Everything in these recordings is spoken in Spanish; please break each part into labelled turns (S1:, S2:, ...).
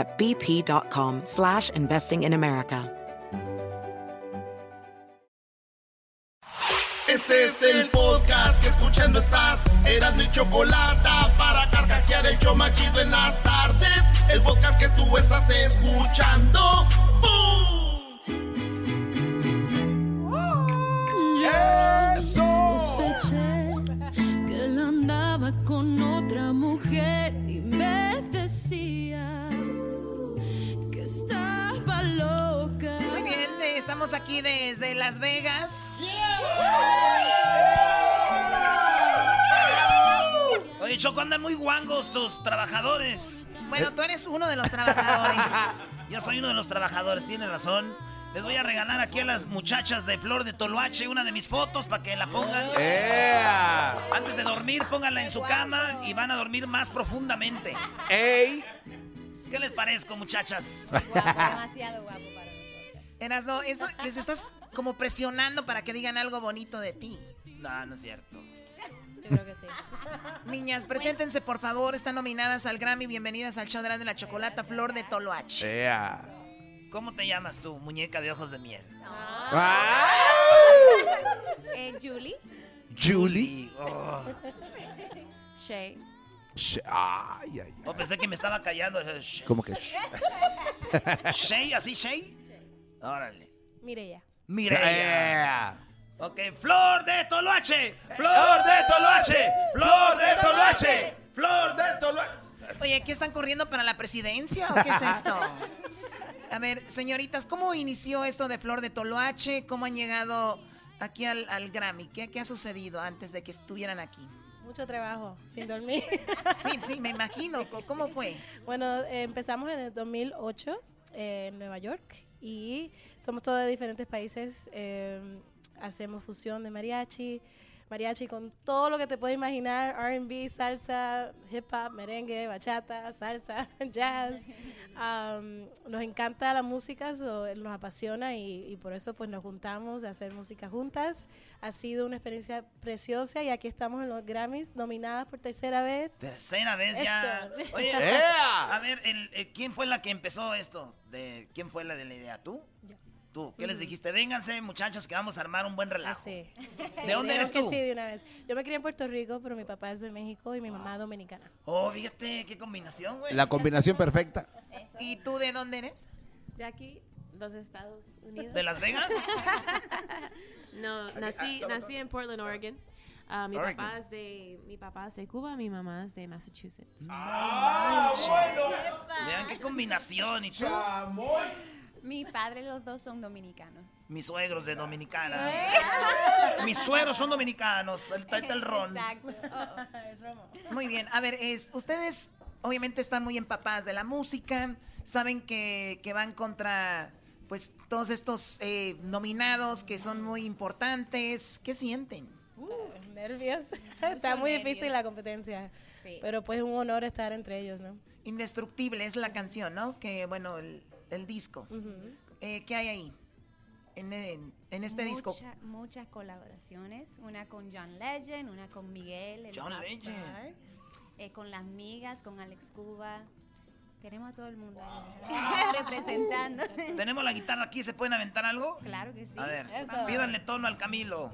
S1: at bp.com slash investing in America.
S2: Este es el podcast que escuchando estás. Eran mi chocolate para carcajear el yo machido en las tardes. El podcast que tú estás escuchando.
S3: Sospeché que él andaba con otra mujer y me decía
S4: estamos aquí desde Las Vegas.
S5: Oye, Choco, andan muy guangos tus trabajadores.
S4: Bueno, tú eres uno de los trabajadores.
S5: Yo soy uno de los trabajadores, tiene razón. Les voy a regalar aquí a las muchachas de Flor de Toloache una de mis fotos para que la pongan. Antes de dormir, pónganla en su cama y van a dormir más profundamente.
S6: ¡Ey!
S5: ¿Qué les parezco, muchachas?
S7: demasiado guapo nosotros.
S4: Erasno, eso les estás como presionando para que digan algo bonito de ti.
S5: No, no es cierto.
S7: Yo creo que sí.
S4: Niñas, preséntense por favor, están nominadas al Grammy. Bienvenidas al show de la chocolata Flor de Toloache.
S6: ¡Ea!
S5: ¿Cómo te llamas tú, muñeca de ojos de miel?
S7: Eh, Julie,
S6: Julie.
S5: Oh,
S7: Shay,
S6: Sh- Ay, ay, ay.
S5: oh, pensé que me estaba callando.
S6: ¿Cómo que? sh-
S5: ¿Shay? ¿Así, Shay? Órale.
S7: Mireya.
S5: Mireya. Ok, Flor de Toloache. Flor de Toloache. Flor de Toloache. Flor de Toloache.
S4: Oye, ¿aquí están corriendo para la presidencia o qué es esto? A ver, señoritas, ¿cómo inició esto de Flor de Toloache? ¿Cómo han llegado aquí al, al Grammy? ¿Qué, ¿Qué ha sucedido antes de que estuvieran aquí?
S7: Mucho trabajo, sin dormir.
S4: Sí, sí, me imagino. ¿Cómo- ¿Cómo fue?
S7: bueno, eh, empezamos en el 2008 en Nueva York y somos todos de diferentes países. eh, hacemos fusión de mariachi, mariachi con todo lo que te puedes imaginar, R&B, salsa, hip hop, merengue, bachata, salsa, jazz. Um, nos encanta la música, so, nos apasiona y, y por eso pues nos juntamos a hacer música juntas. Ha sido una experiencia preciosa y aquí estamos en los Grammys, nominadas por tercera vez.
S5: Tercera vez ya.
S7: Eso.
S5: Oye, a ver, el- el- ¿quién fue la que empezó esto? De, ¿Quién fue la de la idea? ¿Tú?
S7: Yo.
S5: Tú. ¿Qué les dijiste? Vénganse, muchachas, que vamos a armar un buen relajo.
S7: Así.
S5: ¿De dónde eres tú?
S7: Sí, de una vez. Yo me crié en Puerto Rico, pero mi papá es de México y mi mamá dominicana.
S5: Oh, fíjate, qué combinación, güey.
S6: La combinación perfecta.
S4: ¿Y tú de dónde eres?
S8: De aquí, los Estados Unidos.
S5: ¿De Las Vegas?
S8: No, nací, nací en Portland, Oregon. Ah, mi,
S5: Oregon.
S8: papá es de, mi papá es de Cuba, mi mamá es de Massachusetts.
S5: Vean qué combinación. ¿Y tú?
S7: Mi padre, los dos son dominicanos.
S5: Mis suegros de Dominicana. Mis suegros son dominicanos. El, el, el ron.
S4: Muy bien, a ver, es, ustedes obviamente están muy empapadas de la música, saben que, que van contra pues todos estos eh, nominados que son muy importantes. ¿Qué sienten?
S7: Nervios. Está muy difícil la competencia. Sí. Pero pues un honor estar entre ellos, ¿no?
S4: Indestructible es la canción, ¿no? Que bueno, el, el disco. Eh, ¿Qué hay ahí? En, en- en este disco.
S9: Mucha- Muchas colaboraciones, una con John Legend, una con Miguel, el
S5: John Legend.
S9: eh, con las migas, con Alex Cuba. Tenemos a todo el mundo ahí representando.
S5: Tenemos la guitarra aquí, ¿se pueden aventar algo?
S9: claro que sí.
S5: A ver,
S7: Eso.
S5: pídanle tono al Camilo.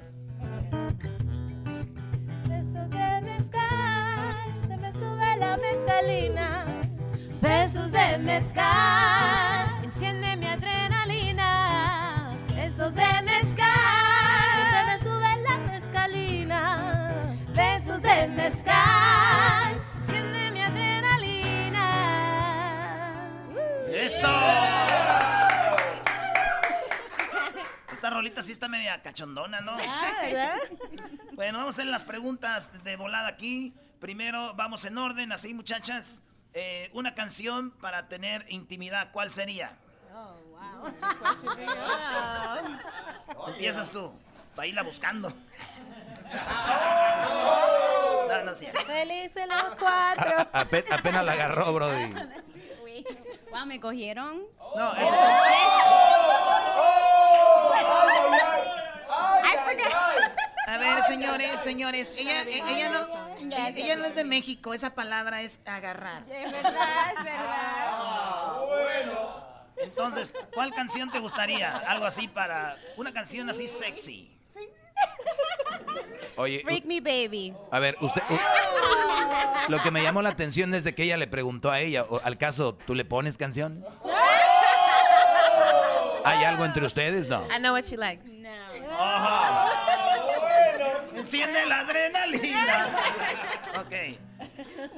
S7: Besos de mezcal, se me sube la mezcalina besos de mezcal, enciende mi adrenalina,
S9: besos de mezcal, se me sube la mezcalina, besos de mezcal, enciende mi adrenalina.
S7: ¡Eso!
S5: Esta rolita sí está media cachondona, ¿no? Bueno, vamos a hacer las preguntas de volada aquí. Primero, vamos en orden, así muchachas. Eh, una canción para tener intimidad, ¿cuál sería?
S9: Oh, wow.
S5: Empiezas tú, para irla buscando. No, no es cierto.
S7: Felices los cuatro.
S10: Ape- apenas la agarró, Brody.
S9: Wow, me cogieron.
S5: No, ese-
S4: A ver, señores, señores, ella, ella no, ella, no es de México, esa palabra es agarrar.
S9: Es verdad, es verdad.
S5: Entonces, ¿cuál canción te gustaría? Algo así para... Una canción así sexy.
S10: Oye,
S9: Freak me baby.
S10: a ver, usted. lo que me llamó la atención es de que ella le preguntó a ella, o, al caso, ¿tú le pones canción? ¿Hay algo entre ustedes? No.
S3: I know what she likes.
S5: Enciende la adrenalina. Ok.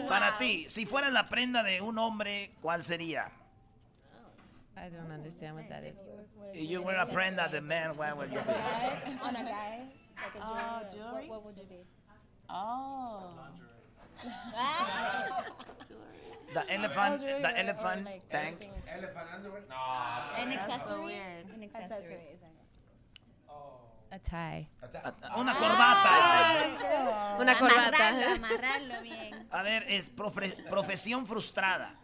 S5: Para ti, si fueras la prenda de un hombre, ¿cuál sería?
S3: I don't understand what that is.
S5: If you were a prenda of the man, what would you be?
S7: On a guy. Like a
S3: Oh,
S7: jewelry.
S3: jewelry?
S7: What, what would you be?
S3: Oh.
S5: The elephant,
S7: Oh, jewelry
S5: the elephant
S7: like
S5: tank.
S7: everything.
S9: An
S3: That's so
S9: accessory.
S3: weird.
S9: An accessory.
S3: A tie.
S5: Una corbata.
S3: Una
S9: Amarrarlo,
S3: corbata.
S9: amarrarlo bien.
S5: A ver, es profe- profesión frustrada.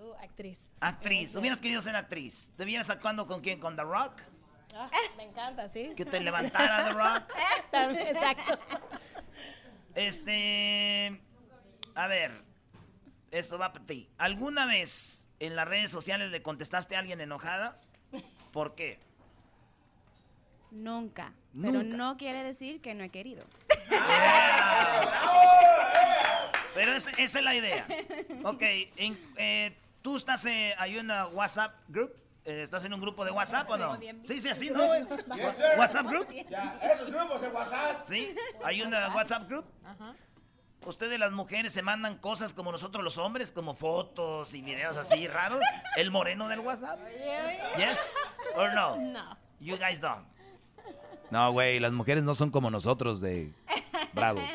S7: Uh, actriz.
S5: Actriz. Hubieras querido ser actriz. ¿Te vieras actuando con quién? ¿Con The Rock?
S7: Ah, me encanta, sí.
S5: Que te levantara The Rock.
S7: También, Exacto.
S5: Este. A ver. Esto va para ti. ¿Alguna vez en las redes sociales le contestaste a alguien enojada? ¿Por qué?
S9: Nunca. Pero no quiere decir que no he querido.
S5: Pero es- esa es la idea. Ok, en- eh, ¿tú estás eh, hay una WhatsApp group? Eh, ¿Estás en un grupo de WhatsApp o no? Sí, sí, así, ¿no? güey? ¿WhatsApp group?
S11: esos grupos de WhatsApp.
S5: ¿Sí? ¿Hay una WhatsApp group? ¿Ustedes las mujeres se mandan cosas como nosotros los hombres, como fotos y videos así raros? ¿El moreno del WhatsApp? ¿Yes or no?
S7: No.
S5: You guys don't.
S10: No, güey, las mujeres no son como nosotros de bravos.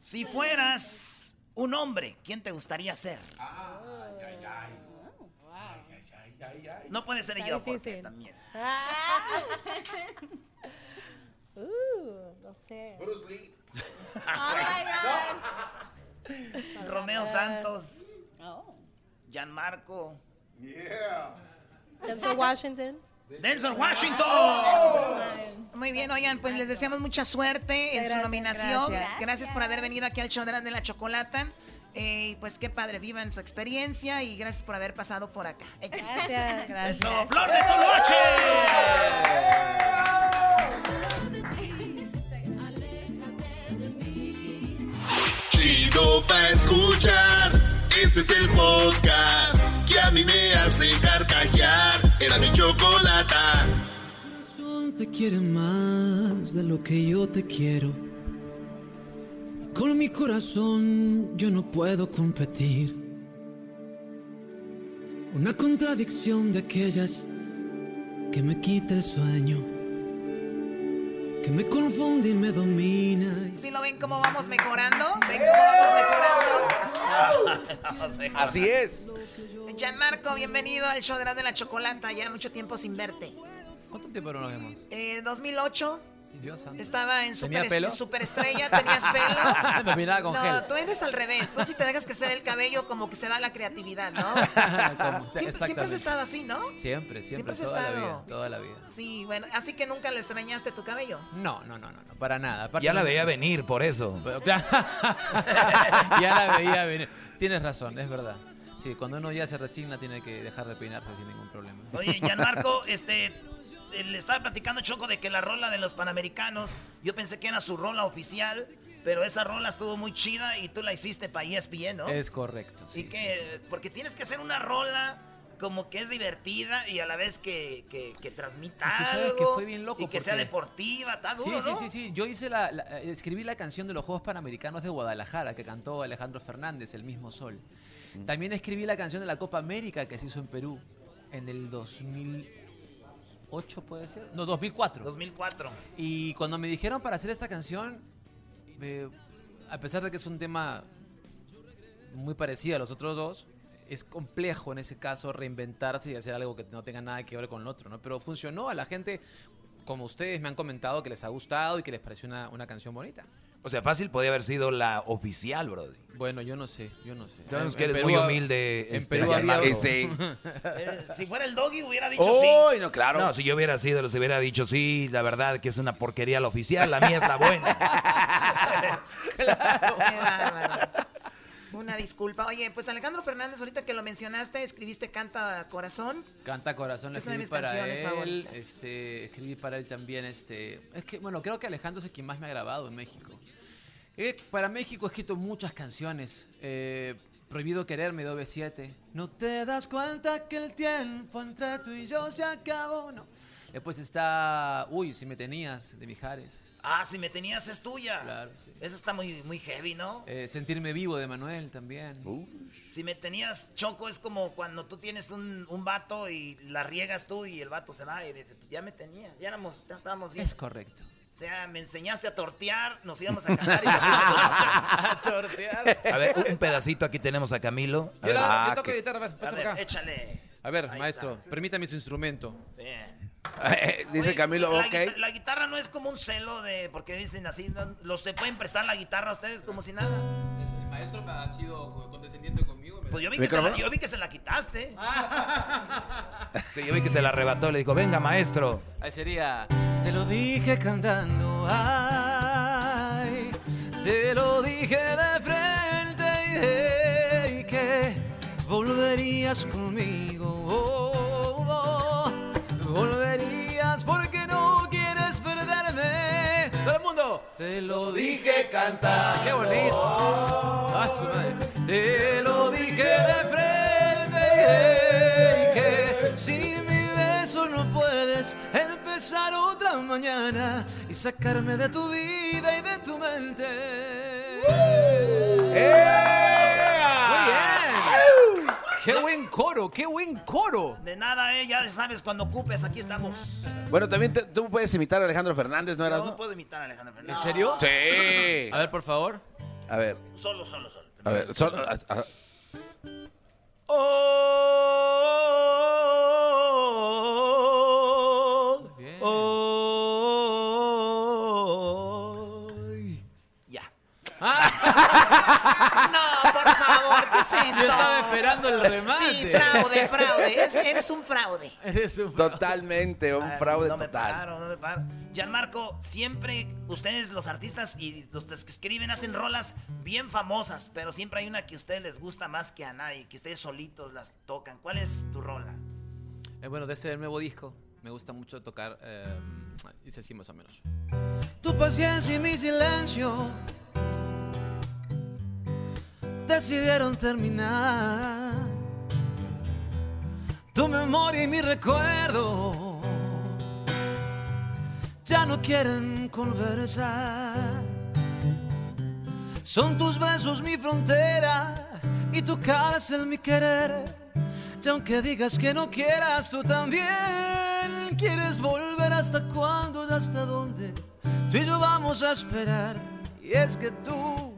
S5: Si fueras un hombre, ¿quién te gustaría ser? No puede ser
S7: Está
S5: yo, porque
S7: difícil.
S5: también.
S7: Ah. Uh, no sé.
S11: Bruce Lee.
S7: Oh
S5: Romeo Santos,
S9: Oh.
S5: Gianmarco,
S11: Yeah.
S7: Denzel Washington.
S5: Denzel Washington.
S4: Muy bien, oigan, pues les deseamos mucha suerte en su nominación.
S9: gracias.
S4: Gracias. por haber venido aquí al show de la, chocolata. Eh, pues qué padre, vivan su experiencia y gracias por haber pasado por acá. Éxito.
S7: Gracias. Gracias.
S5: Eso, Flor de Toloache.
S11: Chido pa' escuchar. Este es el podcast que a mí me hace carcajear. Era mi chocolata.
S12: Te quiere más de lo que yo te quiero. Con mi corazón yo no puedo competir. Una contradicción de aquellas que me quita el sueño, que me confunde y me domina.
S4: ¿Sí lo ven cómo vamos mejorando? ¿Ven cómo vamos mejorando?
S10: Así es.
S4: Gianmarco, bienvenido al show de la, de la chocolata. Ya mucho tiempo sin verte.
S13: ¿Cuánto tiempo no nos vemos?
S4: Eh, 2008
S13: Dios santo.
S4: estaba en
S13: ¿Tenía
S4: super,
S13: pelo?
S4: superestrella, tenías pelo.
S13: Me miraba con
S4: no,
S13: gel.
S4: tú eres al revés. Tú si te dejas crecer el cabello, como que se va la creatividad, ¿no? Siempre, siempre has estado así, ¿no?
S13: Siempre, siempre,
S4: Siempre has
S13: toda la
S4: estado.
S13: vida, toda la vida.
S4: Sí, bueno, así que nunca le extrañaste tu cabello.
S13: No, no, no, no, no, para nada. Aparte
S10: Ya la
S13: no-
S10: veía venir, por eso.
S13: Pero, claro, ya la veía venir. Tienes razón, es verdad. Sí, cuando uno ya se resigna tiene que dejar de peinarse sin ningún problema.
S5: Oye, Gianmarco, este, le estaba platicando Choco de que la rola de los Panamericanos, yo pensé que era su rola oficial, pero esa rola estuvo muy chida y tú la hiciste para ESPN, ¿no?
S13: Es correcto, sí.
S5: y que, porque tienes que hacer una rola como que es divertida y a la vez que, que, que transmita
S13: Y tú sabes que
S5: algo
S13: fue bien loco
S5: y que sea deportiva, está
S13: Sí,
S5: duro,
S13: sí,
S5: ¿no?
S13: sí, sí. Yo hice la, la- eh, escribí la canción de los Juegos Panamericanos de Guadalajara que cantó Alejandro Fernández, El mismo sol. También escribí la canción de la Copa América que se hizo en Perú en el 2000. 2008 puede ser. No, 2004.
S5: 2004.
S13: Y cuando me dijeron para hacer esta canción, eh, a pesar de que es un tema muy parecido a los otros dos, es complejo en ese caso reinventarse y hacer algo que no tenga nada que ver con el otro, ¿no? Pero funcionó a la gente, como ustedes me han comentado, que les ha gustado y que les pareció una, una canción bonita.
S10: O sea, fácil podía haber sido la oficial, brody.
S13: Bueno, yo no sé, yo no sé.
S10: Sabemos
S13: En-
S10: que eres
S13: Perú
S10: muy humilde.
S13: En
S10: este,
S13: Perú había.
S5: Eh, si fuera el doggy hubiera dicho
S6: ¡Uy,
S5: sí.
S6: no, claro!
S10: No, si yo hubiera sido, les hubiera dicho sí, la verdad que es una porquería la oficial, la mía es la buena.
S4: Bárbaro. Una disculpa. Oye, pues Alejandro Fernández, ahorita que lo mencionaste, escribiste Canta Corazón.
S13: Canta Corazón, la
S4: Es una de
S13: escribí para él.
S4: favoritas.
S13: Este, escribí para él también. Este, es que, bueno, creo que Alejandro es el quien más me ha grabado en México. Eh, para México he escrito muchas canciones. Eh, Prohibido quererme de OV7. No te das cuenta que el tiempo entre tú y yo se acabó. No. Después está. Uy, si me tenías, de Mijares.
S5: Ah, si me tenías es tuya.
S13: Claro, sí.
S5: Esa está muy, muy heavy, ¿no?
S13: Eh, Sentirme vivo de Manuel también.
S5: Si me tenías choco es como cuando tú tienes un, un vato y la riegas tú y el vato se va y dice, pues ya me tenías, ya, éramos, ya estábamos bien.
S13: Es correcto.
S5: O sea, me enseñaste a tortear, nos íbamos a casar y.
S13: A tortear.
S10: A ver, un pedacito aquí tenemos a Camilo. A ver, ah,
S13: yo toco
S10: que-
S13: guitarra,
S5: A ver,
S13: acá.
S5: échale.
S13: A ver,
S5: Ahí
S13: maestro,
S5: está.
S13: permítame su instrumento.
S5: Bien.
S6: Eh, Dice
S5: Oye,
S6: Camilo,
S5: la,
S6: ok.
S5: guita- la guitarra no es como un celo de, porque dicen así, ¿no? los se pueden prestar la guitarra a ustedes como si nada.
S13: El maestro ha sido condescendiente conmigo.
S5: Pues yo vi, que se la,
S6: ¿Micrófono?
S5: yo vi que se la quitaste.
S10: Sí, yo vi que se la arrebató, le dijo, venga maestro.
S13: Ahí sería. Te lo dije cantando, ay. Te lo dije de frente y que volverías conmigo. oh, oh. volverías Te lo dije cantando. Qué bonito. Ah. Te lo dije de frente y que sin mi beso no puedes empezar otra mañana y sacarme de tu vida y de tu mente. Bien. Qué buen coro, qué buen coro.
S5: De nada, eh, ya sabes, cuando ocupes, aquí estamos.
S6: Bueno, también te- tú puedes imitar a Alejandro Fernández, ¿no eras?
S5: No
S6: no?
S5: puedo imitar a Alejandro
S13: ¿En
S5: Fernández.
S13: serio?
S6: Sí.
S13: A ver, por favor.
S6: A ver,
S5: Solo, solo, solo.
S6: a ver. solo- a- a-
S5: Oh,
S13: Bien.
S5: oh, ya.
S4: Favor, ¿qué es esto?
S13: Yo estaba esperando el remate.
S4: Sí, fraude, fraude. Es- eres un fraude.
S13: Eres un
S6: Totalmente, un fraude
S5: no me
S6: total.
S5: pagaron, no me pagaron. Gianmarco, siempre ustedes, los artistas y los que escriben, hacen rolas bien famosas, pero siempre hay una que a ustedes les gusta más que a nadie, que ustedes solitos las tocan. ¿Cuál es tu rola?
S13: Eh, bueno, de este nuevo disco me gusta mucho tocar. Eh, dice así más o menos. Tu paciencia y mi silencio decidieron terminar. Tu memoria y mi recuerdo ya no quieren conversar. Son tus besos mi frontera y tu cárcel mi querer. Y aunque digas que no quieras, tú también quieres volver hasta cuándo y hasta dónde. Tú y yo vamos a esperar. Y es que tú,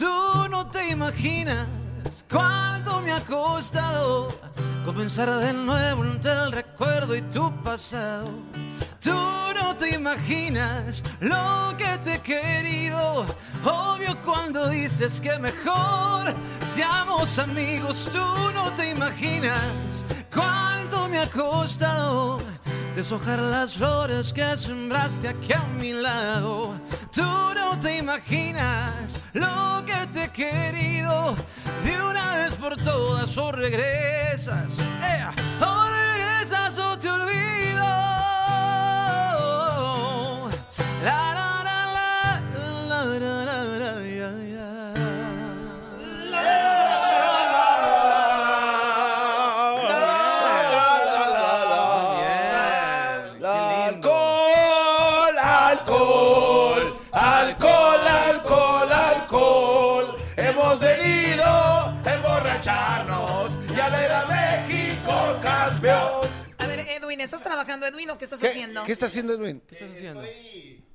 S13: tú no te imaginas cuánto me ha costado comenzar de nuevo entre el recuerdo y tu pasado. Tú no te imaginas lo que te he querido. Obvio cuando dices que mejor seamos amigos. Tú no te imaginas cuánto me ha costado deshojar las flores que sembraste aquí a mi lado. Tú no te imaginas lo que te he querido. De una vez por todas o regresas, ¡eh! o regresas
S4: Edwin, ¿estás trabajando trabajando, Edwin, o qué estás
S6: ¿Qué,
S4: haciendo?
S6: ¿Qué está haciendo Edwin?
S13: ¿Qué estás haciendo?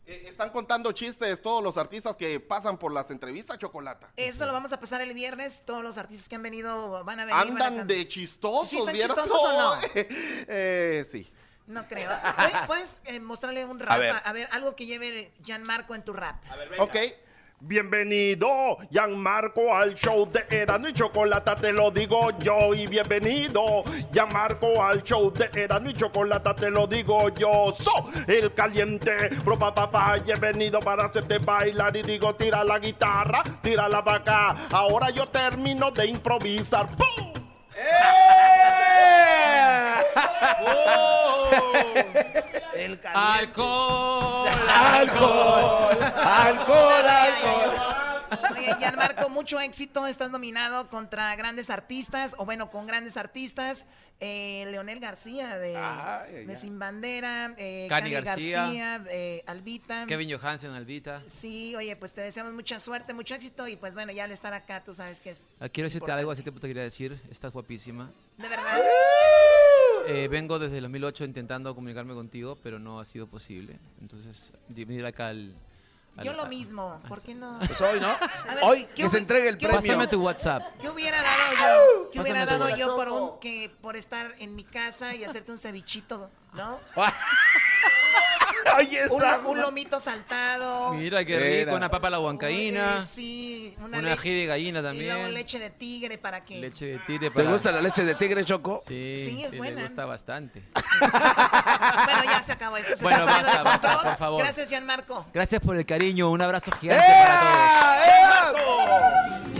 S11: Eh, están contando chistes todos los artistas que pasan por las entrevistas, Chocolata.
S4: Eso lo vamos a pasar el viernes. Todos los artistas que han venido van a venir. a
S11: ¿Andan de chistosos,
S4: ¿Sí están
S11: vieras?
S4: chistosos o no?
S11: eh, sí.
S4: No creo. ¿Puedes, puedes, eh, mostrarle un rap? A
S11: ver.
S4: ver. algo que lleve Gianmarco en tu rap.
S11: Ok. Bienvenido, Gianmarco, al show de Erano y Chocolata, te lo digo yo. Y bienvenido, Gianmarco, al show de Erano y Chocolata, te lo digo yo. So, el caliente, pro pa, pa, he venido para hacerte bailar. Y digo, tira la guitarra, tira la vaca. Ahora yo termino de improvisar. ¡Pum!
S5: El
S13: Alcohol,
S11: alcohol, alcohol, alcohol.
S4: Oye, Gianmarco, mucho éxito. Estás nominado contra grandes artistas, o bueno, con grandes artistas. Eh, Leonel García de,
S13: Ay,
S4: de. Sin Bandera, eh,
S13: Cani García.
S4: García, eh, Albita.
S13: Kevin Johansen, Albita.
S4: Sí, oye, pues te deseamos mucha suerte, mucho éxito y pues bueno, ya al estar acá, tú sabes que es
S13: Ah, Quiero decirte algo, así te quería decir. Estás guapísima.
S4: de verdad.
S13: Eh, vengo desde el 2008 intentando comunicarme contigo, pero no ha sido posible. Entonces, venir acá al... al-
S4: Yo lo
S13: a-
S4: mismo, ¿por qué no?
S6: Pues hoy, ¿no?
S4: Ver,
S6: Hoy
S4: ¿qué
S6: que se entregue el premio.
S13: Pásame tu WhatsApp.
S4: ¿Qué hubiera dado yo? ¿Qué hubiera
S13: Pásame
S4: dado yo por un que por estar en mi casa y hacerte un cevichito, ¿no?
S6: Oye,
S4: un,
S6: esa-
S4: un lomito saltado.
S13: Mira qué rico, una papa a la huancaína.
S4: Eh, sí, una,
S13: Una ají de gallina
S4: Y luego
S13: también.
S4: leche de tigre para que.
S13: Leche de tigre
S6: ¿Te
S13: para...
S6: gusta la leche de tigre, Choco?
S13: Sí,
S4: Sí, es
S13: sí,
S4: buena.
S13: me gusta bastante.
S4: Bueno, ya se acabó esto. Se
S13: Bueno,
S4: está saliendo
S13: basta, basta, por favor.
S4: Gracias, Gianmarco.
S13: Gracias por el cariño, un abrazo gigante para todos.
S12: Chica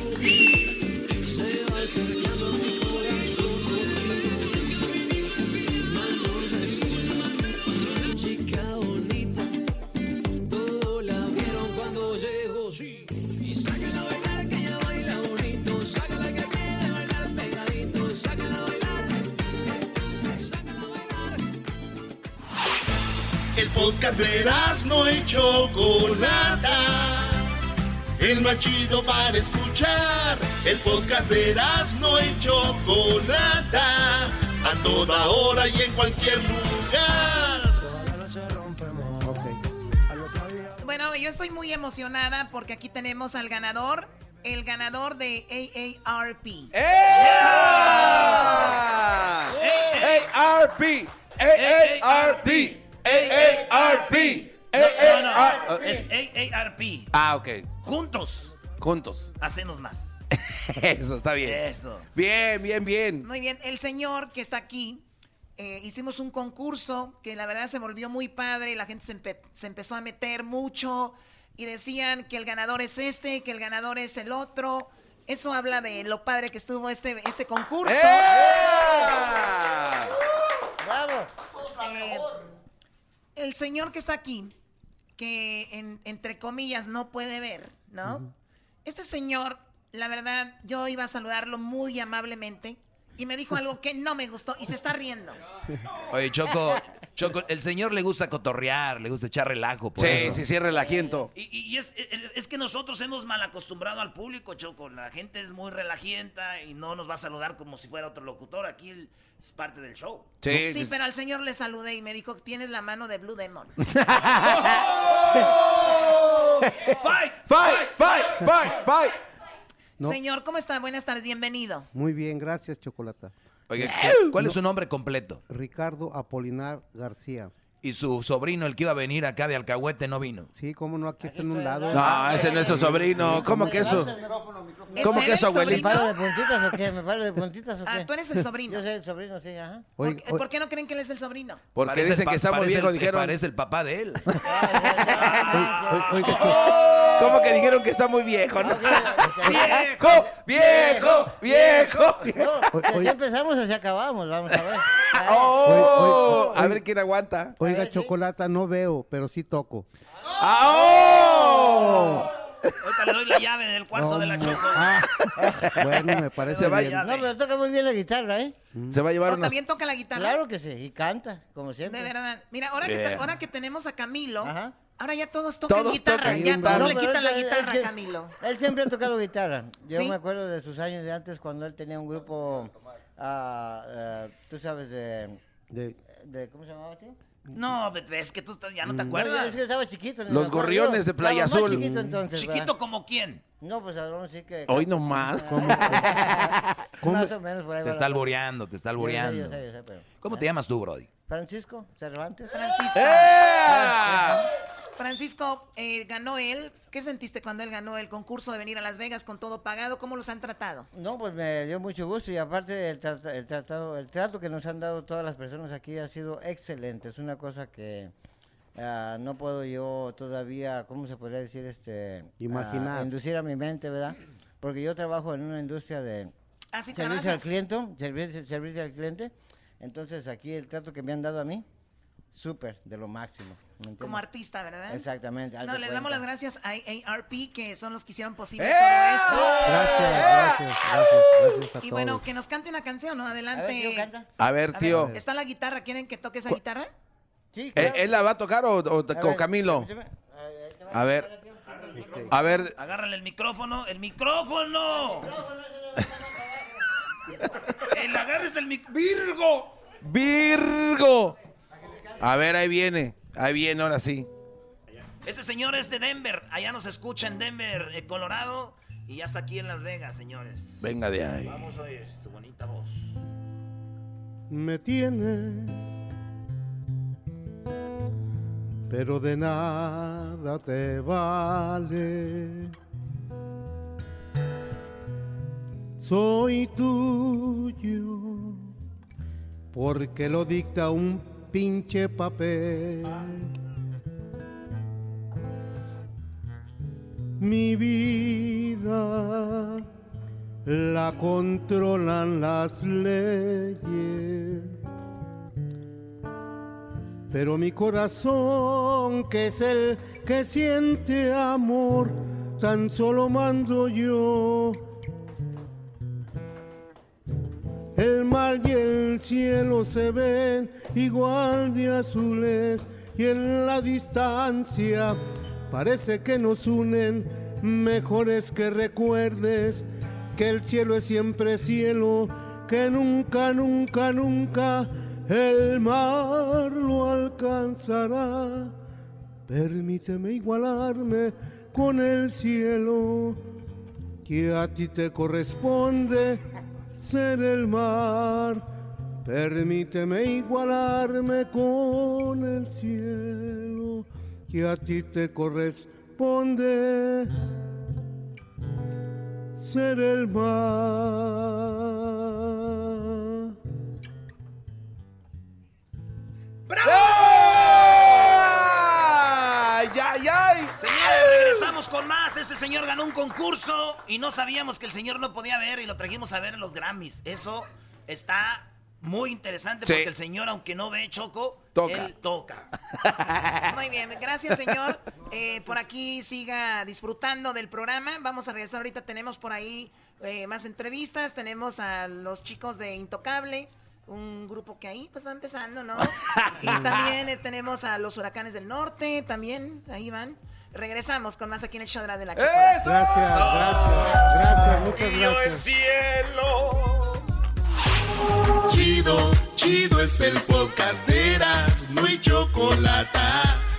S11: podcast de no y Chocolata. El más chido para escuchar. El podcast de no y Chocolata. A toda hora y en cualquier lugar.
S4: Bueno, yo estoy muy emocionada porque aquí tenemos al ganador, el ganador de AARP.
S6: AARP, AARP, AARP, AARP.
S5: es AARP.
S6: Ah, ok.
S5: Juntos,
S6: Juntos.
S5: hacemos más.
S6: Eso, está bien.
S5: Eso.
S6: Bien, bien, bien.
S4: Muy bien, el señor que está aquí, eh, hicimos un concurso que la verdad se volvió muy padre y la gente se, empe- se empezó a meter mucho y decían que el ganador es este, que el ganador es el otro. Eso habla de lo padre que estuvo este, este concurso.
S14: ¡Bravo!
S4: Eh, el señor que está aquí, que en- entre comillas no puede ver, ¿no? Este señor, la verdad, yo iba a saludarlo muy amablemente y me dijo algo que no me gustó y se está riendo.
S10: Oye, Choco, Choco, el señor le gusta cotorrear, le gusta echar relajo. Por
S6: Sí,
S10: eso.
S6: sí, sí, relajiento.
S5: Y, y- y es, es- es que nosotros hemos mal acostumbrado al público, Choco. La gente es muy relajienta y no nos va a saludar como si fuera otro locutor. Aquí el- es parte del show.
S6: Sí,
S4: Sí, pero al señor le saludé y me dijo, tienes la mano de Blue Demon.
S5: ¡Fight!
S6: Fight, fight, fight, fight.
S15: No.
S4: Señor, ¿cómo está? Buenas tardes, bienvenido.
S15: Muy bien, gracias, Chocolata.
S10: Oiga, ¿qué- ¿cuál es su nombre completo?
S15: Ricardo Apolinar García.
S10: Y su sobrino, el que iba a venir acá de Alcahuete, no vino.
S15: Sí, cómo no, aquí está en un lado.
S6: No, ese no es su sobrino. ¿Cómo que eso? ¿Cómo
S4: ¿Es
S6: que
S4: él
S6: es su
S4: el
S14: ¿Me
S6: abuelito?
S14: paro de puntitas o qué? ¿Me paro de puntitas o qué?
S4: Ah, tú eres el sobrino.
S14: Yo soy el sobrino, sí, ajá.
S4: ¿Por, qué- por qué no creen que él es el sobrino?
S6: Porque
S10: Parece
S6: dicen que está muy viejo, dijeron.
S10: Parece el papá de él.
S15: Oiga,
S6: ¿Cómo que dijeron que está muy viejo? no? ¡Viejo! ¡Viejo! ¡Viejo!
S14: Así empezamos, así acabamos, vamos a ver.
S6: ¡Oh! A ver quién aguanta.
S15: Oiga. Chocolata, no veo, pero sí toco.
S6: ¡Ah, ¡Oh!
S5: Ahorita le doy la llave del cuarto
S15: No,
S5: de la
S15: no.
S5: Choco.
S15: Ah, bueno, me parece
S6: Se va
S15: bien.
S14: No, pero toca muy bien la guitarra, ¿eh?
S6: Se va a llevar
S4: ¿O
S6: unas...
S4: también toca la guitarra?
S14: Claro que sí, y canta, como
S4: De
S14: siempre.
S4: verdad. Mira, ahora que, ahora que tenemos a Camilo,
S14: Ajá.
S4: ahora ya todos tocan
S6: Todos
S4: guitarra.
S6: tocan
S4: ya
S6: guitarra.
S4: no le
S14: No,
S4: quitan la
S14: él- él-
S4: guitarra a Camilo.
S14: Él siempre ha tocado guitarra. Yo
S4: ¿Sí?
S14: me acuerdo de sus años de antes cuando él tenía un grupo, ah, tú sabes, de,
S15: De-
S14: de ¿Cómo se llamaba, tío?
S5: No, es que tú estás- ya no te acuerdas.
S14: No, es que estaba chiquito. me
S6: Los gorriones
S14: yo.
S6: de Playa
S14: más
S6: Azul.
S14: chiquito entonces.
S5: ¿Chiquito
S14: ¿verdad?
S5: como quién?
S14: No, pues ahora sí que...
S6: Hoy nomás.
S14: Más o menos por ahí
S10: Te está alboreando, te está
S14: Yo sé, yo
S10: alboreando.
S14: sé, yo sé, pero-
S10: ¿Cómo te llamas tú, Brody?
S14: Francisco Cervantes.
S4: Francisco.
S14: ¡Ea!
S4: Francisco, eh, ganó él. ¿Qué sentiste cuando él ganó el concurso de venir a Las Vegas con todo pagado? ¿Cómo los han tratado?
S14: No, pues me dio mucho gusto y aparte el, trata- el tratado, el trato que nos han dado todas las personas aquí ha sido excelente. Es una cosa que ah, no puedo yo todavía, ¿cómo se podría decir? Este,
S16: Imaginar.
S14: ah, inducir a mi mente, ¿verdad? Porque yo trabajo en una industria de
S4: Ah, sí
S14: servicio al cliente, servicio, servicio al cliente. Entonces aquí el trato que me han dado a mí, súper, de lo máximo.
S4: Como artista, ¿verdad?
S14: Exactamente.
S4: No, les damos las gracias a AARP, que son los que hicieron posible
S14: ¡Eh!
S4: todo esto.
S16: Gracias, gracias, gracias, gracias a
S4: Y bueno,
S16: todos.
S4: que nos cante una canción, ¿no? Adelante.
S14: A ver, tío.
S6: A ver, tío.
S4: ¿Está la guitarra? ¿Quieren que toque esa guitarra?
S14: Sí,
S6: ¿Él, él la va a tocar o, o-
S4: A
S6: con
S4: ver,
S6: Camilo? A ver. A ver.
S5: Agárrale el micrófono. ¡El micrófono! el agarre es el mic... ¡Virgo!
S6: Virgo. A ver, ahí viene. Ahí viene, ahora sí.
S5: Este señor es de Denver. Allá nos escucha en Denver, eh, Colorado. Y ya está aquí en Las Vegas, señores.
S6: Venga de ahí.
S5: Vamos a oír su bonita voz.
S16: me tiene, pero de nada te vale. Soy tuyo, porque lo dicta un pinche papel. Mi vida la controlan las leyes. Pero mi corazón, que es el que siente amor, tan solo mando yo. El mar y el cielo se ven igual de azules y en la distancia parece que nos unen. Mejor es que recuerdes que el cielo es siempre cielo, que nunca, nunca, nunca el mar lo alcanzará. Permíteme igualarme con el cielo, que a ti te corresponde ser el mar. Permíteme igualarme con el cielo, que a ti te corresponde ser el mar.
S6: ¡Ay, ay, ay!
S5: Señores, regresamos con más. Este señor ganó un concurso y no sabíamos que el señor no podía ver y lo trajimos a ver en los Grammys. Eso está muy interesante
S6: Sí.
S5: porque el señor, aunque no ve Choco,
S6: Toca.
S5: él toca.
S4: Muy bien, gracias señor. Eh, por aquí siga disfrutando del programa. Vamos a regresar ahorita. Tenemos por ahí eh, más entrevistas. Tenemos a los chicos de Intocable. Un grupo que ahí pues va empezando, ¿no? Y también eh, tenemos a los huracanes del norte, también, ahí van. Regresamos con más aquí en el show de la, de la chocolate.
S16: Gracias, gracias, gracias, muchas gracias.
S5: cielo.
S2: Chido, chido es el podcast de Eras, no hay chocolate.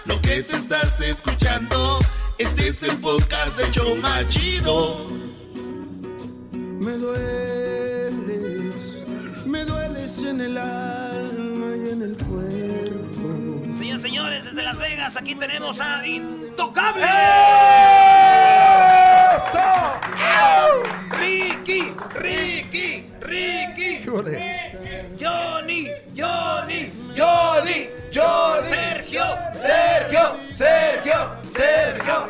S2: Lo que te estás escuchando, este es el podcast de Choma Chido.
S15: Me dueles,
S5: Las Vegas, aquí tenemos a Intocable. Ricky, Ricky, Ricky. Johnny, Johnny, Johnny, Johnny. Sergio, Sergio, Sergio, Sergio.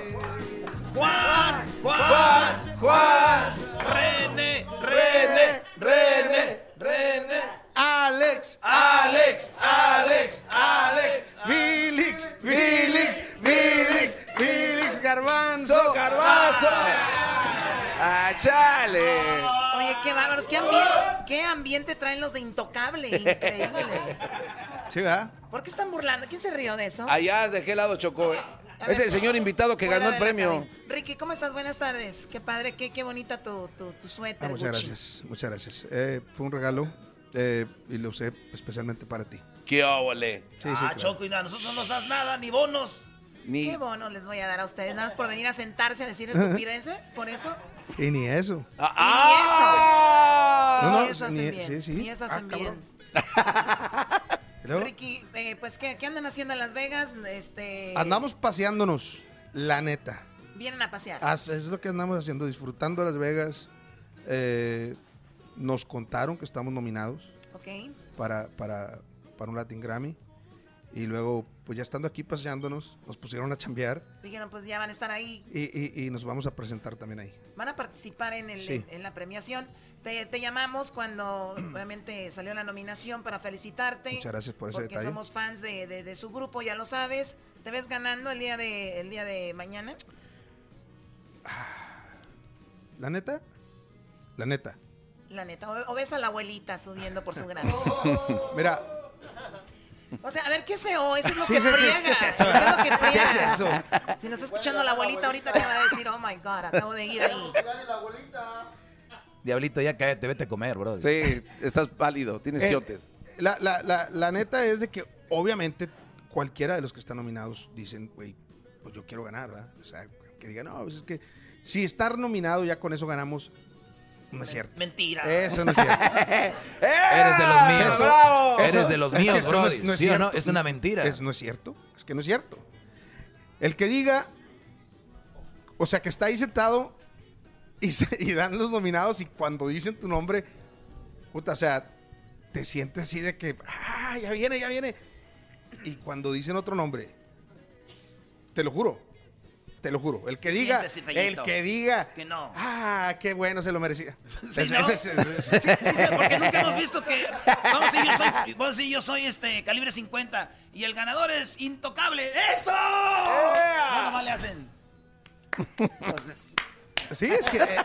S5: Juan, Juan, Juan. René, René, René, René.
S6: Alex,
S5: Alex, Alex, Alex.
S6: Félix, Félix, Félix, Félix Garbanzo, Garbanzo. ¡Ah, chale!
S4: Oye, qué bárbaros, qué, ambi- qué ambiente traen los de Intocable, increíble.
S6: Sí, ¿verdad?
S4: ¿Por qué están burlando? ¿Quién se rió de eso?
S6: Allá, ¿de qué lado chocó? eh?
S4: A
S6: Es
S4: ver,
S6: el señor invitado que ganó el premio.
S4: Ricky, ¿cómo estás? Buenas tardes. Qué padre, qué, qué bonita tu, tu, tu suéter.
S17: Ah, muchas
S4: Gucci.
S17: gracias, muchas gracias. Eh, fue un regalo eh, y lo usé especialmente para ti.
S6: ¡Qué óvole!
S5: ah, Choco, y a nosotros no nos das nada, ni bonos.
S6: Ni...
S4: ¿Qué bono les voy a dar a ustedes? Nada más por venir a sentarse a decir estupideces, por eso.
S15: Y ni eso.
S4: Ah,
S15: No, no,
S4: ni eso hacen
S15: ni-
S4: bien.
S15: sí, sí.
S4: Ni eso
S15: Ah,
S4: hacen bien.
S15: ¿Y luego?
S4: Ricky, eh, pues, ¿qué, qué andan haciendo en Las Vegas? Este,
S15: Andamos paseándonos, la neta.
S4: Vienen a pasear.
S15: Es lo que andamos haciendo, disfrutando Las Vegas. Eh, nos contaron que estamos nominados
S4: Ok.
S15: para, para, para un Latin Grammy. Y luego, pues ya estando aquí paseándonos, nos pusieron a chambear
S4: Dijeron, pues ya van a estar ahí.
S15: y, y- y nos vamos a presentar también ahí.
S4: Van a participar en, el,
S15: Sí.
S4: en, en la premiación. Te, te llamamos cuando obviamente salió la nominación para felicitarte.
S15: Muchas gracias por ese
S4: porque
S15: detalle.
S4: somos fans de, de- de su grupo, ya lo sabes. ¿Te ves ganando el día de, el día de mañana?
S15: ¿La neta? La neta.
S4: La neta. O, o ves a la abuelita subiendo por su gran.
S15: Mira,
S4: O sea, a ver, ¿qué es eso? Eso es lo
S15: Sí,
S4: que
S15: sí, sí,
S4: friega.
S15: ¿qué es eso?
S4: Eso es lo que
S15: ¿Qué
S4: friega.
S15: es eso?
S4: Si nos está escuchando la abuelita ahorita, ¿qué va a decir? Oh my God, acabo de ir ahí.
S10: Diablito, ya cállate, vete a comer, bro.
S6: Sí, estás válido, tienes
S15: Eh,
S6: quiotes.
S15: La, la, la, la neta es de que obviamente cualquiera de los que están nominados dicen, güey, pues yo quiero ganar, ¿verdad? O sea, que digan, no, pues es que si estar nominado ya con eso ganamos, no es cierto.
S5: Mentira.
S15: Eso no es cierto.
S10: Eres de los míos.
S15: Eso-
S10: bravo. Eres
S15: eso-
S10: de los
S15: es que
S10: míos, bro.
S15: no es- no es
S10: ¿Sí o no?
S15: cierto.
S10: Es una mentira.
S15: Es, no es cierto. Es que no es cierto. El que diga, o sea, que está ahí sentado y, se- y dan los nominados y cuando dicen tu nombre, puta, o sea, te sientes así de que, ah, ya viene, ya viene. Y cuando dicen otro nombre, te lo juro, te lo juro, el que
S5: Se
S15: diga, el que diga,
S5: Que no.
S15: ah, qué bueno, se lo merecía.
S5: Sí,
S15: Es-
S5: ¿no?
S15: es- es- es-
S5: Sí, sí, sí, porque nunca hemos visto que. Vamos a decir, yo soy, vamos a yo soy este calibre 50 y el ganador es intocable. ¡Eso! No nomás le hacen.
S15: Sí, es que... eh,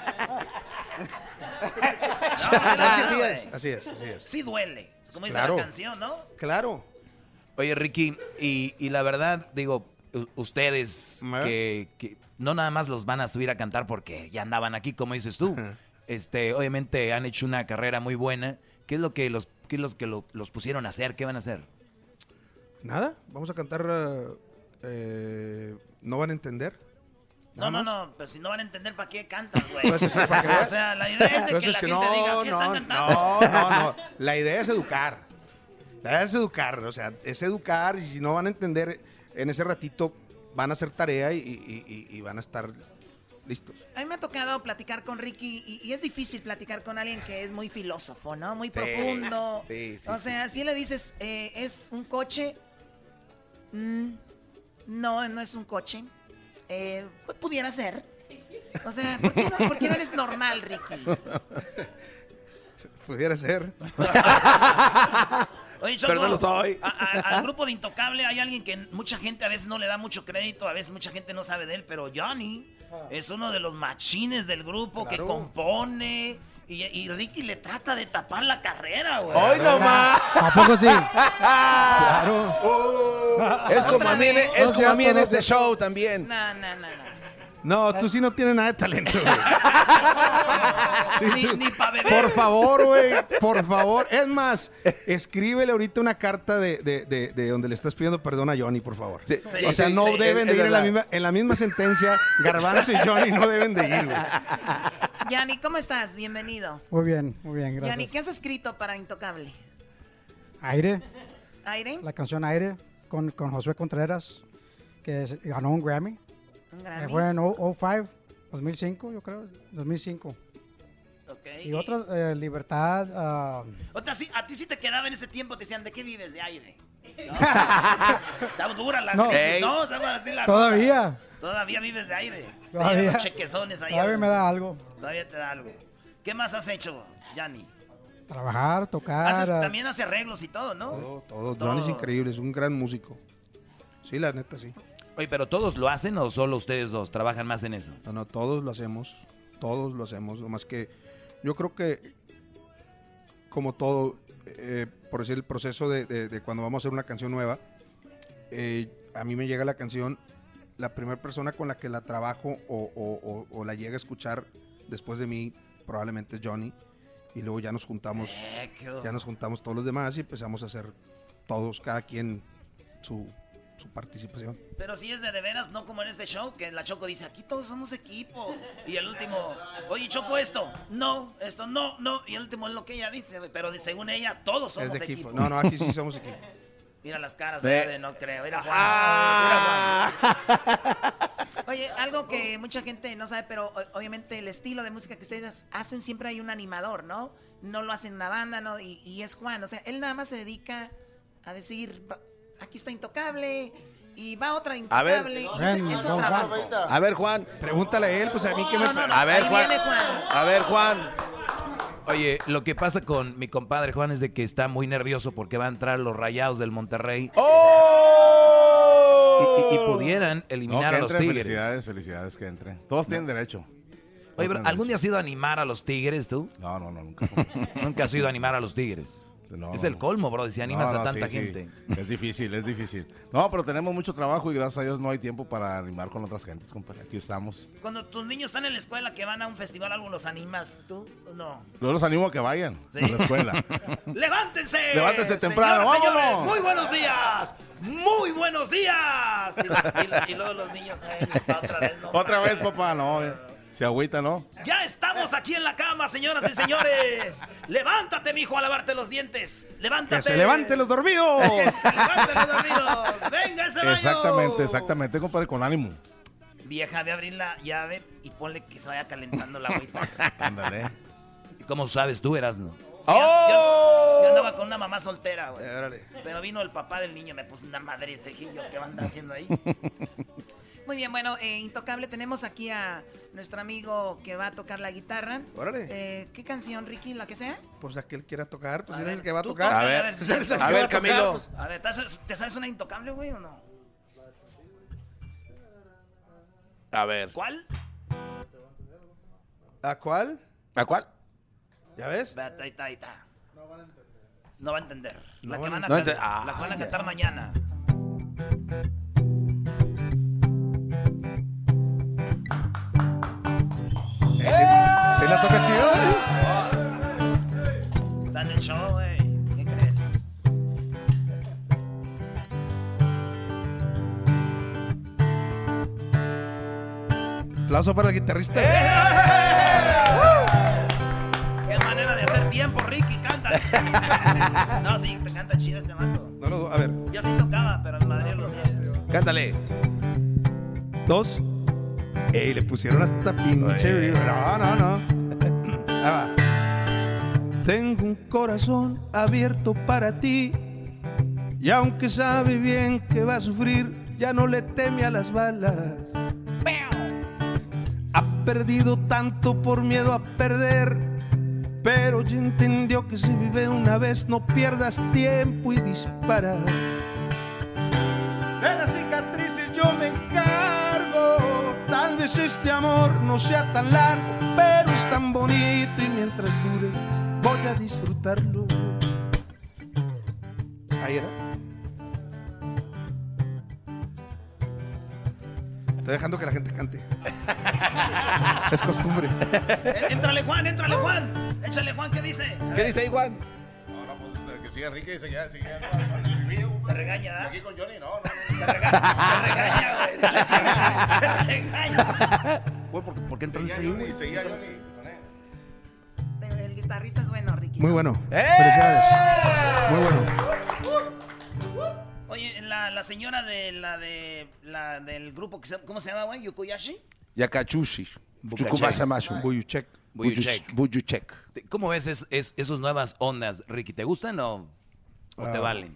S15: así es, así es, así es.
S5: Sí duele. Como dice
S15: Claro.
S5: la canción, ¿no?
S15: Claro.
S10: Oye, Ricky, y, y la verdad, digo, ustedes que, que no nada más los van a subir a cantar porque ya andaban aquí, como dices tú. Este, obviamente han hecho una carrera muy buena. ¿Qué es lo que los, qué es lo que lo- los pusieron a hacer? ¿Qué van a hacer?
S15: Nada, vamos a cantar. eh, eh, no van a entender.
S5: No, no, no, pero si no van a entender para qué cantan, güey.
S15: Pues eso, para que
S5: o sea, la idea es
S15: Pues
S5: que
S15: es
S5: la
S15: que
S5: gente
S15: no,
S5: diga, ¿qué están
S15: no,
S5: cantando?
S15: No, no, no. La idea es educar. La idea es educar. O sea, es educar. Y si no van a entender en ese ratito, van a hacer tarea y, y- y- y van a estar listos.
S4: A mí me ha tocado platicar con Ricky y, y es difícil platicar con alguien que es muy filósofo, ¿no? Muy profundo.
S6: sí, sí,
S4: o sea, si le dices, eh, ¿es un coche? Mm, no, no es un coche. Eh, pues pudiera ser. O sea, ¿por qué, no, por qué no eres normal, Ricky?
S15: Pudiera ser.
S5: Oye, Choco,
S15: Pero no lo soy.
S5: a- a- al grupo de Intocable hay alguien que mucha gente a veces no le da mucho crédito, a veces mucha gente no sabe de él, pero Johnny es uno de los machines del grupo que compone. Y, y Ricky le trata de tapar la carrera, güey.
S6: ¡Hoy no más!
S18: ¿A poco sí?
S15: Claro.
S6: Es como a mí, en- es
S15: No
S6: como a mí en este show también.
S4: No, no, no, no.
S15: No, tú sí no tienes nada de talento, güey. Sí,
S5: Ni-
S15: tú-
S5: ni pa' beber.
S15: Por favor, güey, por favor. Es más, escríbele ahorita una carta de, de- de- de donde le estás pidiendo perdón a Johnny, por favor.
S6: Sí,
S15: o sea,
S6: sí,
S15: no
S6: sí,
S15: deben
S6: es-
S15: de ir en la,
S6: verdad.
S15: misma, en la misma sentencia. Garbanzo y Johnny no deben de ir, güey.
S4: Yanni, ¿cómo estás? Bienvenido.
S18: Muy bien, muy bien, gracias.
S4: Yanni, ¿qué has escrito para Intocable?
S18: Aire,
S4: ¿Aire?
S18: la canción Aire, con, con Josué Contreras, que es- ganó un Grammy.
S4: ¿Un
S18: Eh,
S4: Grammy?
S18: Fue en o- 05, 2005, yo creo, 2005.
S5: Ok,
S18: Y otra, eh, Libertad, ah,
S5: O sea, sí- a ti sí te quedaba en ese tiempo, te decían, ¿de qué vives? De aire. ¿No? Estaba dura la
S18: No.
S5: crisis. ¿no? Así la
S18: Todavía.
S5: Todavía vives de aire.
S18: Todavía.
S5: los chequezones ahí.
S18: Todavía me da algo.
S5: Todavía te da algo. ¿Qué más has hecho, Yanni?
S18: trabajar, tocar.
S5: Haces-
S18: ah,
S5: también hace arreglos y todo, ¿no?
S15: Todo, Johnny es increíble, es un gran músico. Sí, la neta, sí.
S10: Oye, pero ¿todos lo hacen o solo ustedes dos trabajan más en eso?
S15: No, no, todos lo hacemos. Todos lo hacemos. Nomás que yo creo que, como todo, eh, por decir el proceso de, de- de cuando vamos a hacer una canción nueva, eh, a mí me llega la canción, la primera persona con la que la trabajo o, o- o- o la llega a escuchar después de mí probablemente es Johnny. Y luego ya nos juntamos, ya nos juntamos todos los demás y empezamos a hacer todos, cada quien su, su participación.
S5: Pero si es de de veras, no como en este show, que la Choco dice, aquí todos somos equipo. Y el último, oye, Choco, esto, no, esto, no, no. Y el último es lo que ella dice, pero según ella, todos somos
S15: es de
S5: equipo.
S15: equipo. No, no, aquí sí somos equipo.
S5: Mira las caras. ¿eh? de no creo. Mira Juan.
S15: Ah.
S5: Mira Juan.
S4: Oye, algo que mucha gente no sabe, pero obviamente el estilo de música que ustedes hacen siempre hay un animador, ¿no? No lo hacen una banda, ¿no? Y, y es Juan, o sea, él nada más se dedica a decir, "Va- aquí está Intocable y va otra
S6: A ver.
S4: Intocable. es.
S6: A ver, Juan.
S15: Pregúntale a él, pues a mí que me...
S4: No, no, no,
S6: A ver, Juan.
S4: viene Juan.
S6: A ver, Juan.
S10: Oye, lo que pasa con mi compadre Juan es de que está muy nervioso porque va a entrar los rayados del Monterrey. Y, y- y pudieran eliminar
S19: No, que
S10: a los Tigres.
S19: Felicidades, felicidades que entre. Todos tienen derecho.
S10: Oye,
S19: tienen
S10: ¿algún día has ido a animar a los Tigres tú?
S19: No, no, no, nunca.
S10: Nunca has ido a animar a los Tigres.
S19: No,
S10: es el colmo, bro, si animas
S19: No,
S10: a tanta
S19: sí, sí.
S10: gente.
S19: Es difícil, es difícil. No, pero tenemos mucho trabajo y gracias a Dios no hay tiempo para animar con otras gentes, compadre. Aquí estamos.
S5: Cuando tus niños están en la escuela que van a un festival, algo los animas, ¿tú? No.
S19: Yo los animo a que vayan
S5: Sí.
S19: a la escuela.
S5: ¡Levántense!
S19: Levántense temprano,
S5: Señoras,
S19: vámonos.
S5: señores, muy buenos días. Muy buenos días. Y, los- y- y luego los niños, "Ay, papá, otra vez no.
S19: Otra vez, papá, no. Se agüita, ¿no?
S5: Ya estamos aquí en la cama, señoras y señores. Levántate, mijo, a lavarte los dientes. Levántate.
S15: ¡Que se levanten los dormidos!
S5: Que se levanten los dormidos. Venga ese baño.
S19: Exactamente, exactamente, compadre, con ánimo.
S5: Vieja, ve a abrir la llave y ponle que se vaya calentando la agüita.
S19: Ándale.
S10: ¿Y cómo sabes tú, Erasno?
S5: Sí, yo- yo, yo andaba con una mamá soltera, güey. Pero vino el papá del niño, me puso una madre y dije, yo, ¿qué van haciendo ahí?
S4: Muy bien, bueno, eh, Intocable, tenemos aquí a nuestro amigo que va a tocar la guitarra.
S15: Órale.
S4: Eh, ¿Qué canción, Ricky? ¿La que sea?
S15: Pues la que él quiera tocar, pues
S5: A
S15: él
S5: ver,
S15: es el que va a tocar. a
S5: a
S15: ver,
S5: a ver,
S15: a
S5: Camilo.
S15: pues.
S5: A ver, ¿te sabes, una intocable, güey, o no?
S6: A ver.
S5: ¿Cuál?
S15: ¿A cuál?
S6: ¿A cuál?
S15: ¿Ya ves?
S5: Ve, Ahí está, ahí está. No va a entender. La
S15: No
S5: que
S15: van
S5: van
S15: a-
S5: a,
S15: no ah,
S5: la que van a cantar mañana.
S15: La toca chido?
S5: Está en el show, güey. ¿Qué crees?
S15: Aplauso para el guitarrista.
S5: Qué manera de hacer tiempo, Ricky, cántale. no, sí, te canta chido este mato.
S15: No lo- a ver,
S5: Yo sí tocaba, pero en Madrid los días.
S6: Cántale.
S15: dos. Ey, le pusieron hasta pinche. No, no, no. Tengo un corazón abierto para ti. Y aunque sabe bien que va a sufrir, ya no le teme a las balas. Ha perdido tanto por miedo a perder. Pero ya entendió que si vive una vez, no pierdas tiempo y dispara. De las cicatrices yo me encargo. Tal vez este amor no sea tan largo, pero tan bonito y mientras dure voy a disfrutarlo. Ahí era. Estoy dejando que la gente cante. es costumbre.
S5: Éntrale, Juan, éntrale, Juan. Échale, Juan, ¿qué dice?
S6: ¿Qué dice ahí, Juan?
S19: No, no, pues que siga Enrique y siga, siga con el review.
S5: Te regaña, ¿ah?
S19: Aquí con Johnny, no, no.
S5: Te regaña, güey. Te regaña.
S10: Güey, ¿por, por qué entraste
S19: Seguía
S10: ahí,
S19: Johnny,
S10: güey?
S19: seguía Johnny.
S4: Guitarrista es bueno, Ricky.
S15: Muy bueno.
S6: ¡Eh!
S15: Felicidades. Muy bueno.
S5: Oye, la, la señora de la de la del grupo que se, ¿cómo se llama, güey? Yukoyashi.
S6: Yakachushi.
S15: Buyuchek.
S10: Buyuchek.
S6: Buyuchek.
S10: ¿Cómo ves es, es- esas nuevas ondas, Ricky? ¿Te gustan o, o te
S15: Ah.
S10: valen?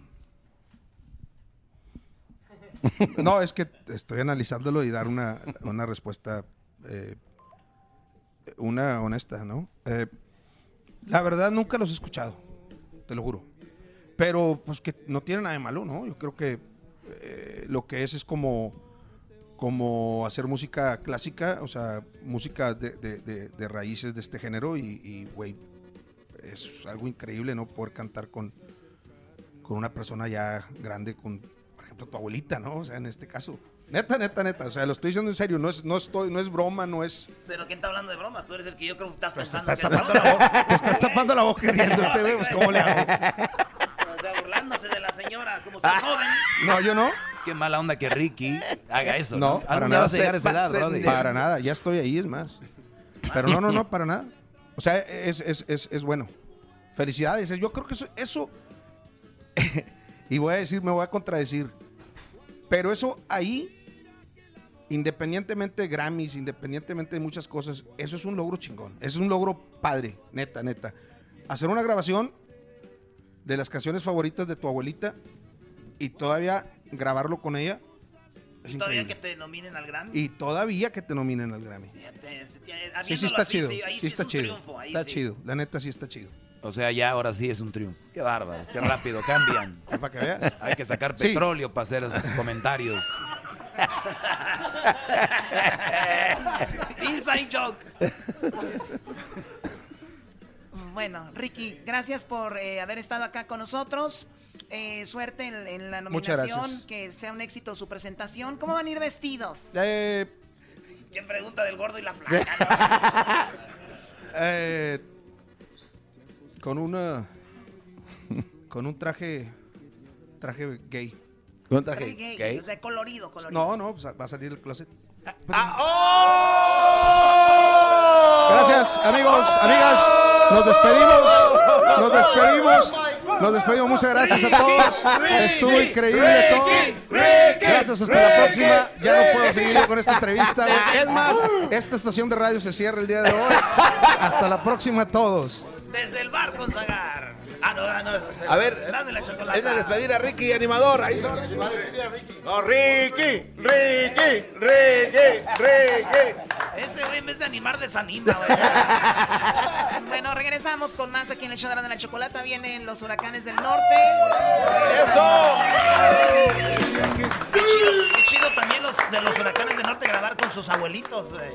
S15: No, es que estoy analizándolo y dar una, una respuesta, eh, una honesta, ¿no? Eh, la verdad nunca los he escuchado, te lo juro. Pero pues que no tiene nada de malo, ¿no? Yo creo que eh, lo que es es como, como hacer música clásica, o sea, música de, de- de- raíces de este género y, y, güey, es algo increíble, ¿no? Poder cantar con, con una persona ya grande, con, por ejemplo, tu abuelita, ¿no? O sea, en este caso. Neta, neta, neta. O sea, lo estoy diciendo en serio. No es, no estoy, no es broma, no es.
S5: Pero ¿quién está hablando de bromas? Tú eres el que yo creo que estás
S15: Pues te
S5: pensando
S15: estás
S5: que
S15: tapando la boca. Te estás tapando la boca ¿cómo le hago?
S5: O sea, burlándose de la señora. como estás joven.
S15: No, yo no.
S10: Qué mala onda que Ricky haga eso.
S15: No,
S10: ¿no?
S15: para nada.
S10: vas a llegar a esa edad, brody.
S15: Para nada, ya estoy ahí, es más. Pero no, no, no, para nada. O sea, es, es, es, es bueno. Felicidades. Yo creo que eso, eso y voy a decir, me voy a contradecir, pero eso ahí, independientemente de Grammys, independientemente de muchas cosas, eso es un logro chingón. Eso es un logro padre, neta, neta. Hacer una grabación de las canciones favoritas de tu abuelita y todavía grabarlo con ella.
S5: Y todavía
S15: increíble.
S5: que te nominen al Grammy.
S15: Y todavía que te nominen al Grammy.
S5: Fíjate,
S15: Sí, sí está
S5: así,
S15: chido.
S5: sí, ahí
S15: Sí,
S5: sí
S15: está
S5: es un
S15: chido.
S5: triunfo, ahí
S15: Está
S5: sí.
S15: chido. La neta sí está chido.
S10: O sea, ya ahora sí es un triunfo. Qué bárbaros, qué rápido cambian.
S15: Para que veas.
S10: Hay que sacar
S15: Sí.
S10: petróleo para hacer esos comentarios.
S5: Inside joke.
S4: Bueno, Ricky, gracias por eh, haber estado acá con nosotros. Eh, suerte en, en la
S15: Muchas
S4: nominación,
S15: gracias.
S4: que sea un éxito su presentación. ¿Cómo van a ir vestidos?
S15: Eh,
S5: ¿Quién pregunta del gordo y la flaca?
S15: eh, con una. Con un traje. Traje gay.
S6: Con
S4: Traje gay, de colorido, colorido.
S15: No, no, pues, va a salir el closet.
S5: Ah,
S15: ¡oh! Gracias, amigos, amigas. Nos despedimos. Nos despedimos. Nos despedimos. Muchas gracias a todos. Estuvo increíble todo. Gracias, hasta la próxima. Ya no puedo seguir con esta entrevista. Es más, esta estación de radio se cierra el día de hoy. Hasta la próxima a todos.
S5: Desde el bar con Zagar. Ah, no, ah, no.
S6: A ver. Es la despedida, Ricky, animador. Ahí está.
S20: No, Ricky, Ricky, Ricky, Ricky.
S5: Ese güey en vez de animar desanima, güey.
S4: Bueno, regresamos con más aquí en el show de la chocolata. Vienen los huracanes del norte.
S5: ¡Eso! Qué chido, qué chido también los de los huracanes del norte grabar con sus abuelitos, güey.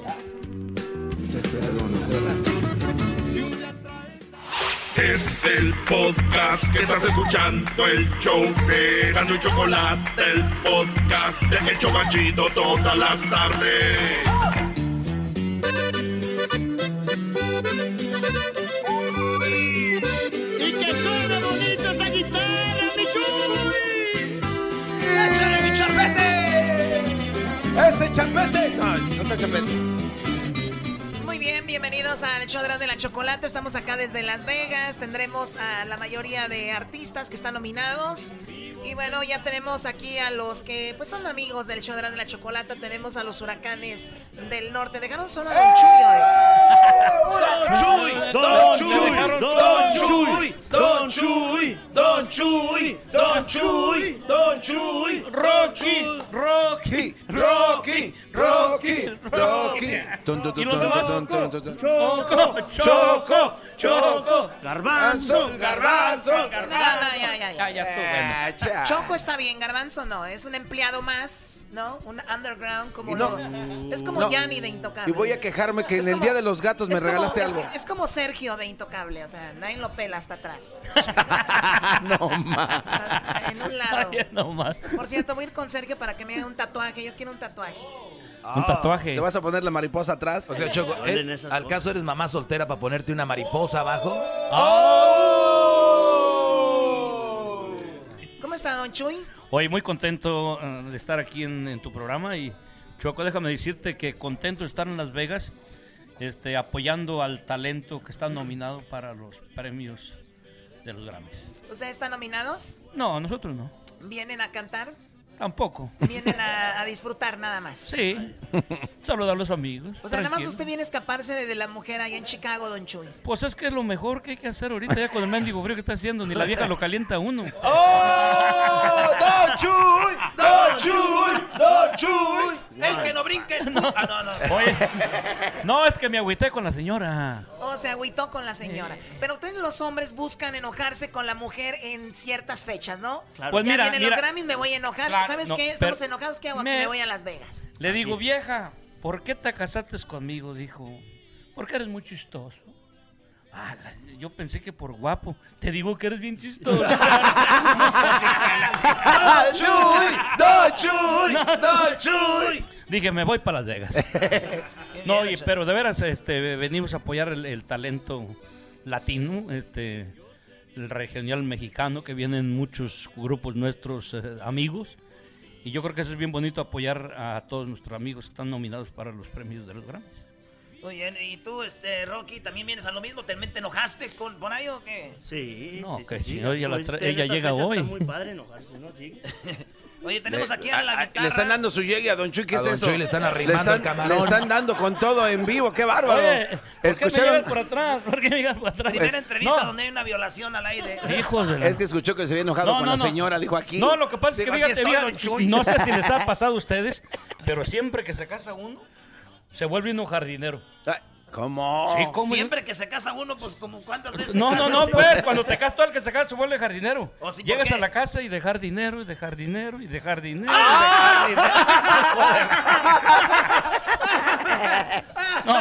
S2: Es el podcast que estás escuchando, el show de Gano y Chocolate, el podcast de El Chocachito todas las tardes.
S21: Y que suena bonita esa guitarra, mi Chuy.
S5: ¡Échale mi chapete!
S22: ¡Ese chapete! No, no está chapete.
S4: Bien, bienvenidos al show de la chocolate. Estamos acá desde Las Vegas. Tendremos a la mayoría de artistas que están nominados. Y bueno, ya tenemos aquí a los que pues son amigos del show de la chocolate. Tenemos a los huracanes del norte. Dejaron solo a Don Chuy hoy.
S21: Don Chuy, Don Chuy, Don Chuy, Don Chuy, Don Chuy, Don Chuy, Rocky, Rocky, Rocky, Rocky, Rocky.
S6: Tun.
S21: Choco, Choco, Choco, Garbanzo, Garbanzo,
S4: No, no, ya, ya, ya. Choco está bien, Garbanzo no. Es un empleado más, ¿no? Un underground como
S6: no-
S4: lo- Es como
S6: no.
S4: Yanni de Intocable.
S6: Y voy a quejarme que
S4: Es
S6: en el Día de los Gatos me regalaste
S4: es-
S6: algo.
S4: Es, como Sergio de Intocable, o sea, nadie lo pela hasta atrás.
S6: No más.
S4: En un lado.
S21: Ay, no más.
S4: Por cierto, voy a ir con Sergio para que me haga un tatuaje. Yo quiero un tatuaje.
S21: Un tatuaje.
S6: ¿Te vas a poner la mariposa atrás?
S10: O sea, Choco, ¿eh, ¿al caso eres mamá soltera para ponerte una mariposa abajo?
S4: ¿Cómo está, Don Chuy?
S21: Hoy muy contento eh, de estar aquí en, en tu programa y Choco, déjame decirte que contento de estar en Las Vegas, este, apoyando al talento que está nominado para los premios de los Grammys.
S4: ¿Ustedes están nominados?
S21: No, nosotros no,
S4: ¿Vienen a cantar?
S21: Tampoco.
S4: ¿Vienen a, a disfrutar nada más?
S21: Sí, saludar a los amigos.
S4: O sea, nada más
S21: tranquilo.
S4: usted viene a escaparse de, de la mujer allá en Chicago, Don Chuy.
S21: Pues es que es lo mejor que hay que hacer ahorita ya con el mendigo frío que está haciendo, ni la vieja lo calienta uno.
S5: ¡Oh! ¡Don Chuy! ¡Don Chuy! ¡Don Chuy! El que no brinque es puto. Ah, no, no.
S21: Oye, no, es que me agüité con la señora.
S4: O se agüitó con la señora. Pero ustedes los hombres buscan enojarse con la mujer en ciertas fechas, ¿no?
S21: Claro. Pues
S4: ya
S21: mira,
S4: vienen
S21: mira.
S4: los Grammys, me voy a enojar.
S21: Claro,
S4: ¿Sabes
S21: no,
S4: qué?
S21: pero-
S4: Estamos enojados, ¿qué hago?
S21: Me-
S4: Me voy a Las Vegas.
S21: Le digo, vieja, ¿por qué te casaste conmigo? Dijo, porque eres muy chistoso. Ah, la- yo pensé que por guapo. Te digo que eres bien chistoso.
S5: ¡Don Chuy! ¡Don Chuy! ¡Don Chuy!
S21: Dije, me voy para Las Vegas. no, y- pero de veras, este, venimos a apoyar el, el talento latino. Este, el regional mexicano, que vienen muchos grupos nuestros eh, amigos. Y yo creo que eso es bien bonito apoyar a todos nuestros amigos que están nominados para los premios de los Grammys.
S5: Muy bien, y tú, este, Rocky, también vienes a lo mismo. ¿Te, te enojaste con Bonayo o qué?
S21: Sí,
S5: No,
S21: sí,
S5: que
S21: sí,
S5: sí,
S21: ella, la llega hoy.
S5: está muy padre enojarse, ¿no? Sí. Oye, tenemos
S6: Le-
S5: aquí a la
S6: a-
S5: guitarra.
S6: Le están dando su llegue a Don Chuy, ¿qué
S10: A
S6: es
S10: Don
S6: eso?
S10: Chuy le están arrimando
S6: están-
S10: el camarón.
S6: Le están dando con todo en vivo, qué bárbaro.
S21: Oye, ¿por qué me
S6: ¿Escucharon?
S21: por atrás? ¿Por qué me por atrás?
S5: Primera entrevista
S21: No.
S5: donde hay una violación al aire.
S21: Hijos de la-
S6: Es que escuchó que se había enojado
S21: No,
S6: con
S21: no,
S6: la
S21: no.
S6: señora, dijo aquí.
S21: No, lo que pasa es que fíjate,
S5: estoy,
S21: no sé si les ha pasado a ustedes, pero siempre que se casa uno, se vuelve uno jardinero.
S6: ¿Cómo?
S21: Sí, ¿cómo?
S5: Siempre que se casa uno, pues como cuántas veces.
S21: No, no, no, pues, cuando te casas, todo el que se casa se vuelve jardinero.
S5: ¿Oh, sí? ¿Por
S21: Llegas a la casa y dejar dinero, y dejar dinero, y dejar dinero.
S5: ¡Ah!
S21: y dejar dinero. No,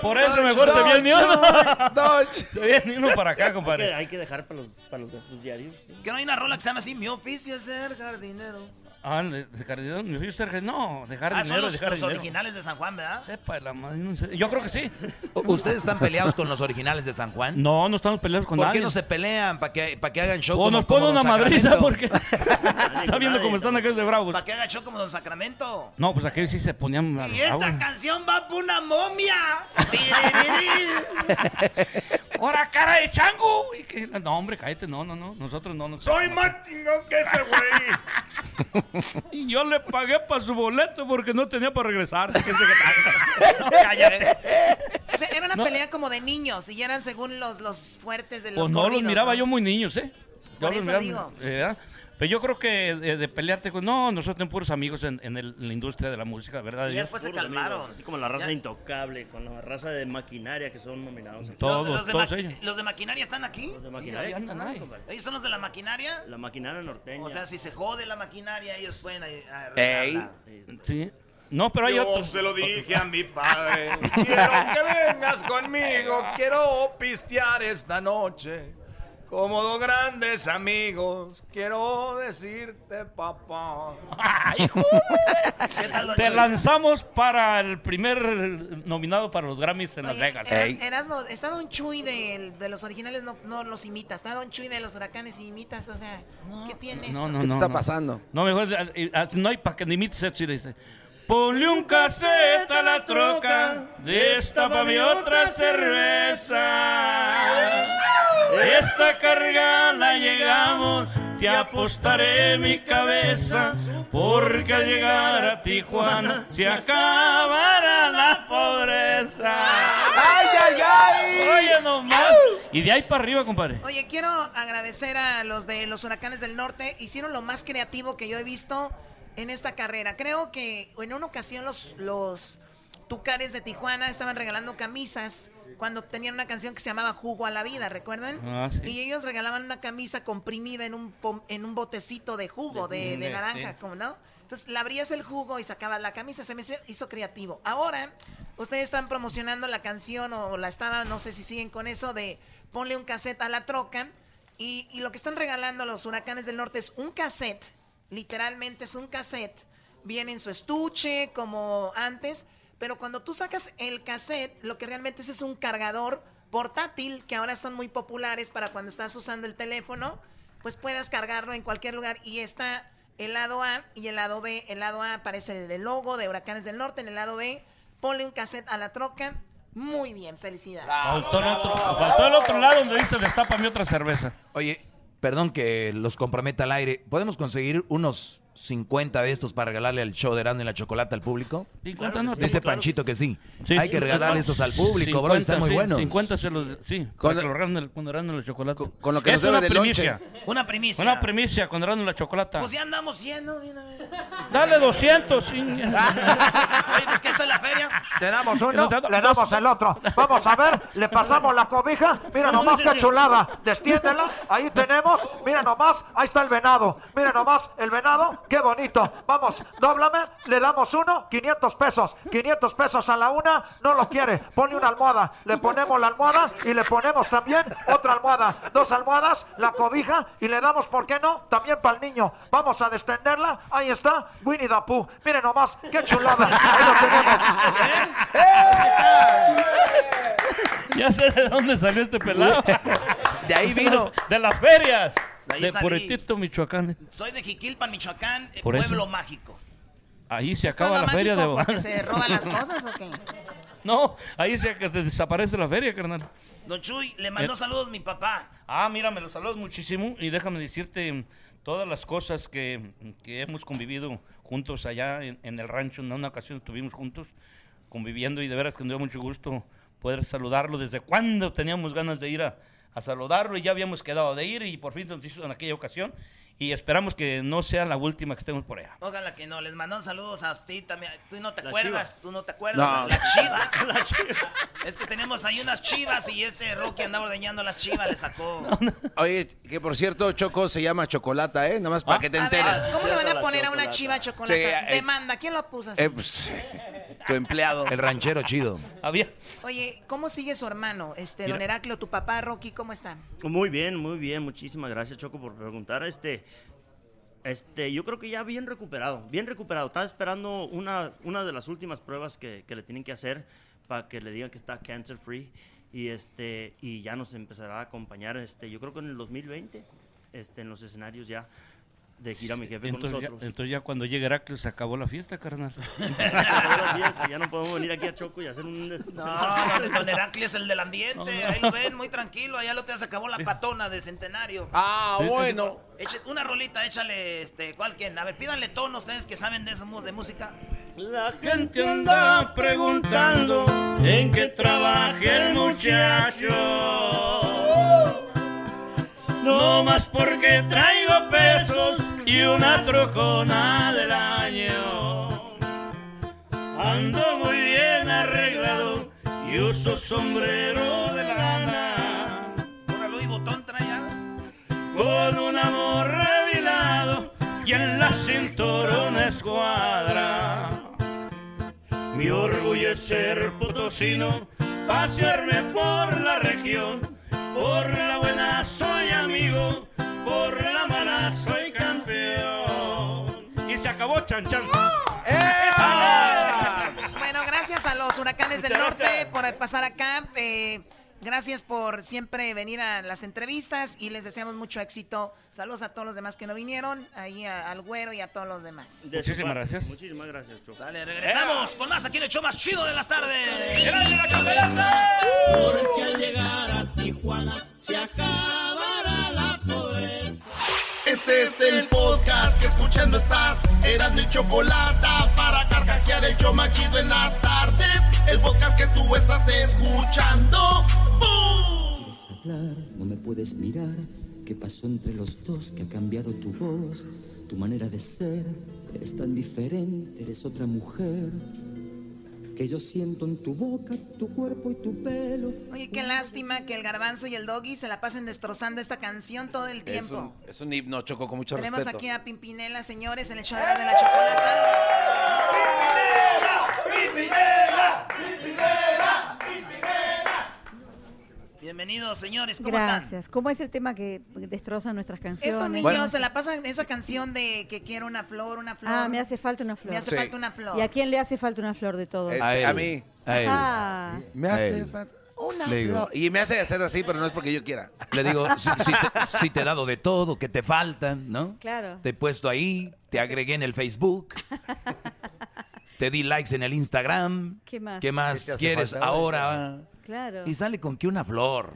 S21: por eso mejor se viene uno. Se viene uno para acá, compadre.
S23: Hay que dejar para los, para los gastos diarios.
S5: Que no hay una rola que se llama así, mi oficio es ser jardinero.
S21: Ah, de, de jardinero, me fui a ser- no, dejar
S5: Ah, son
S21: dinero,
S5: los,
S21: dejar
S5: los
S21: dinero.
S5: originales de San Juan, ¿verdad?
S21: Sepa la madre, no sé. Yo creo que sí.
S10: ¿Ustedes están peleados con los originales de San Juan?
S21: No, no estamos peleados con
S10: ¿Por
S21: nadie.
S10: qué no se pelean? ¿Para que, para que hagan show
S21: O
S10: como,
S21: nos pone
S10: como
S21: una
S10: Don
S21: madriza
S10: Sacramento?
S21: porque está viendo cómo están aquellos de bravos.
S5: ¿Para qué haga show como Don Sacramento?
S21: No, pues aquellos sí se ponían
S5: Y esta
S21: bravos.
S5: canción va por una momia.
S21: ¡Hora, cara de chango! Y que- No, hombre, cállate, no, no, no. Nosotros no nos.
S11: Soy más chingón que ese güey.
S21: Y yo le pagué para su boleto porque no tenía para regresar. No, cállate.
S4: O sea, era una
S21: No.
S4: pelea como de niños y eran según los, los fuertes de los
S21: Pues no los miraba
S4: ¿no?
S21: yo muy niños, ¿eh? Yo
S4: Por
S21: los
S4: eso
S21: miraba,
S4: digo.
S21: eh, Pero yo creo que de, de pelearte con... No, nosotros tenemos puros amigos en, en el- en la industria de la música, ¿verdad?
S23: Y
S21: Dios?
S23: después se calmaron. Así como la raza intocable, con la raza de maquinaria que son nominados.
S21: Todos,
S5: los, de
S21: todos ellos.
S5: ¿Los de maquinaria están aquí?
S23: Los de maquinaria
S21: Ya
S23: aquí
S21: andan
S23: están,
S21: ahí.
S5: ¿Ellos son los de la maquinaria?
S23: La maquinaria norteña.
S5: O sea, si se jode la maquinaria, ellos pueden eh,
S6: Ey.
S21: Sí. No, pero hay
S11: Yo
S21: otros.
S11: se lo dije a mi padre. Quiero que vengas conmigo. Quiero pistear esta noche. Como dos grandes amigos. Quiero decirte, papá.
S21: Te lanzamos para el primer nominado para los Grammys en Las Vegas.
S4: Eras- Erasno, está Don Chuy de, de los originales, no, no los imitas. Está Don Chuy de los huracanes y imitas, o sea, ¿qué tienes?
S21: No, no,
S6: ¿Qué te
S21: no,
S6: está
S21: no.
S6: pasando?
S21: No, mejor eh, eh, no hay para que ni imites dice. Ponle un cassette a la troca, mi otra cerveza. Esta carga la llegamos, te apostaré mi cabeza, porque al llegar a Tijuana se acabará la pobreza.
S6: ¡Ay, ay, ay!
S21: Oye nomás. Y de ahí para arriba, compadre.
S4: Oye, quiero agradecer a los de los huracanes del norte. Hicieron lo más creativo que yo he visto en esta carrera. Creo que en una ocasión los, los tucares de Tijuana estaban regalando camisas cuando tenían una canción que se llamaba Jugo a la Vida, ¿recuerdan?
S21: Ah, sí.
S4: Y ellos regalaban una camisa comprimida en un, en un botecito de jugo, de, de
S21: De-
S4: naranja,
S21: sí.
S4: como no? Entonces, le abrías el jugo y sacabas la camisa. Se me hizo- hizo creativo. Ahora, ustedes están promocionando la canción o la estaban, no sé si siguen con eso, de ponle un cassette a la troca. Y, y lo que están regalando los huracanes del norte es un cassette. Literalmente es un cassette. Viene en su estuche, como antes. Pero cuando tú sacas el cassette, lo que realmente es es un cargador portátil, que ahora están muy populares para cuando estás usando el teléfono, pues puedas cargarlo en cualquier lugar. Y está el lado A y el lado B. El lado A aparece el logo de Huracanes del Norte, en el lado B ponle un cassette a la troca. Muy bien, felicidades.
S21: Faltó el otro, faltó el otro lado donde dice destapa mi otra cerveza.
S10: Oye, perdón que los comprometa al aire. ¿Podemos conseguir unos 50 de estos para regalarle al show de Erasmo y la Chocolata al público?
S21: 50 no,
S10: Dice
S21: claro.
S10: Panchito que sí.
S21: Sí,
S10: Hay
S21: sí,
S10: que regalarle
S21: sí.
S10: estos al público, bro.
S21: 50,
S10: Están muy
S21: sí,
S10: buenos.
S21: 50 se los, sí,
S10: Con-
S21: regalen cuando regalen los chocolates.
S6: con lo que
S21: es
S6: nos debe
S21: una
S6: de
S21: primicia.
S6: lonche.
S5: Una primicia.
S21: Una primicia cuando regalen la chocolata.
S5: Pues ya andamos yendo. de una vez.
S21: Dale 200. sí.
S5: Oye, pues que esto es la feria.
S24: Te damos uno, le damos el otro. Vamos a ver, le pasamos la cobija. Mira nomás qué chulada. Destiéndela. Ahí tenemos. Mira nomás, ahí está el venado. Mira nomás el venado. Qué bonito. Vamos, dóblame. Le damos uno, 500 pesos. 500 pesos a la una. No lo quiere. Pone una almohada. Le ponemos la almohada y le ponemos también otra almohada. Dos almohadas, la cobija y le damos, ¿por qué no? También para el niño. Vamos a descenderla. Ahí está, Winnie the Pooh. Mire nomás, qué chulada. Ahí lo tenemos.
S21: Ya sé de dónde salió este pelado.
S6: De ahí vino.
S21: De las ferias.
S5: De
S21: De. Puretito, Michoacán.
S5: Soy de Jiquilpan, Michoacán, eh,
S21: Por eso.
S5: pueblo mágico.
S21: Ahí se
S5: ¿Es
S21: acaba la feria de
S5: porque se roban las cosas o qué?
S21: No, ahí se que desaparece la feria, carnal.
S5: Don Chuy, le mandó
S21: Eh.
S5: saludos mi papá.
S21: Ah, mira, me los saludos muchísimo y déjame decirte mm, todas las cosas que, que hemos convivido juntos allá en, en el rancho. En una ocasión estuvimos juntos conviviendo y de veras que nos dio mucho gusto poder saludarlo. Desde cuando teníamos ganas de ir a, a saludarlo y ya habíamos quedado de ir y por fin nos hizo en aquella ocasión. Y esperamos que no sea la última que estemos por allá.
S5: Ojalá que no, les mandó saludos a ti también. Tú no te
S21: La
S5: acuerdas,
S21: chiva.
S5: tú no te acuerdas.
S21: No.
S5: La chiva. La chiva. Es que tenemos ahí unas chivas y este Rocky andaba ordeñando las chivas, le sacó.
S6: Oye, que por cierto, Choco se llama Chocolata, ¿eh? Nada más para que te
S5: ver,
S6: enteres.
S5: ¿cómo le van a poner a una chiva chocolate?
S6: Sí, eh,
S5: Demanda, ¿quién lo puso así?
S6: Eh, pues, tu empleado.
S10: El ranchero chido.
S21: Había.
S5: Oye, ¿cómo sigue su hermano? Este, don. Heraclio, tu papá, Rocky, ¿cómo están?
S23: Muy bien, muy bien. Muchísimas gracias, Choco, por preguntar. Este, este, yo creo que ya bien recuperado, bien recuperado. Estaba esperando una, una de las últimas pruebas que, que le tienen que hacer para que le digan que está cancer free y este y ya nos empezará a acompañar. Este, yo creo que en el 2020, este, en los escenarios ya de gira mi jefe
S21: Entonces
S23: con
S21: ya,
S23: nosotros.
S21: entonces ya cuando llegue Heracles se acabó la fiesta, carnal.
S23: ya no podemos venir aquí a Choco y hacer un...
S5: No, don- don Heraclio es el del ambiente. Ahí lo ven, muy tranquilo. Allá lo te se acabó la patona de centenario.
S6: Ah, bueno.
S5: Eche- una rolita, échale, este, ¿cuál quién? A ver, pídanle tono ustedes que saben de, eso, de música.
S23: La
S21: gente anda preguntando en qué trabaja el muchacho. No más porque traigo pesos y una trocona del año. Ando muy bien arreglado y uso sombrero de lana.
S5: Ahora Luis Botón trae algo.
S21: Con un amor revilado y en la cintura una escuadra. Mi orgullo es ser potosino, pasearme por la región. Por la buena soy amigo, por la mala soy campeón. Y se acabó Chan Chan.
S5: Bueno, gracias a los huracanes del norte
S21: gracias.
S5: por pasar acá. Eh, gracias por siempre venir a las entrevistas y les deseamos mucho éxito. Saludos a todos los demás que no vinieron, ahí a- al güero y a todos los demás.
S21: Muchísimas gracias.
S23: Muchísimas gracias, Choco.
S5: Regresamos con más aquí en el show más chido de las tardes.
S12: Porque al llegar a Tijuana se acabará la pobreza.
S2: Este es el podcast que escuchando estás. Eran mi chocolate para carcajear el show más chido en las tardes. El podcast que tú estás escuchando.
S25: Quieres hablar, no me puedes mirar. ¿Qué pasó entre los dos? que ha cambiado tu voz? Tu manera de ser es tan diferente, eres otra mujer. Que yo siento en tu boca, tu cuerpo y tu pelo.
S5: Oye, qué lástima que el garbanzo y el doggy se la pasen destrozando esta canción todo el
S6: Es
S5: tiempo.
S6: un, es un himno, Choco, con mucho
S5: Tenemos
S6: respeto.
S5: aquí a Pimpinela, señores, en el show de la, de la chocolata. Bienvenidos, señores, ¿cómo están?
S26: Gracias. ¿Cómo es el tema que destroza nuestras canciones?
S5: Estos niños se la pasan esa canción de que quiero una flor, una flor.
S26: Ah, me hace falta una flor.
S5: Me hace
S6: Sí.
S5: falta una flor.
S26: ¿Y a quién le hace falta una flor de todos?
S6: Este,
S10: A
S6: mí.
S10: A él.
S26: Ah.
S6: Me hace falta una
S10: Le digo.
S6: flor. Y me hace hacer así, pero no es porque yo quiera.
S10: Le digo, si, si te, si te he dado de todo, que te faltan, ¿no?
S26: Claro.
S10: Te he puesto ahí, te agregué en el Facebook, te di likes en el Instagram.
S26: ¿Qué más?
S10: ¿Qué más
S26: ¿Qué te hace
S10: quieres ahora?
S26: Claro.
S10: Y sale con que una flor.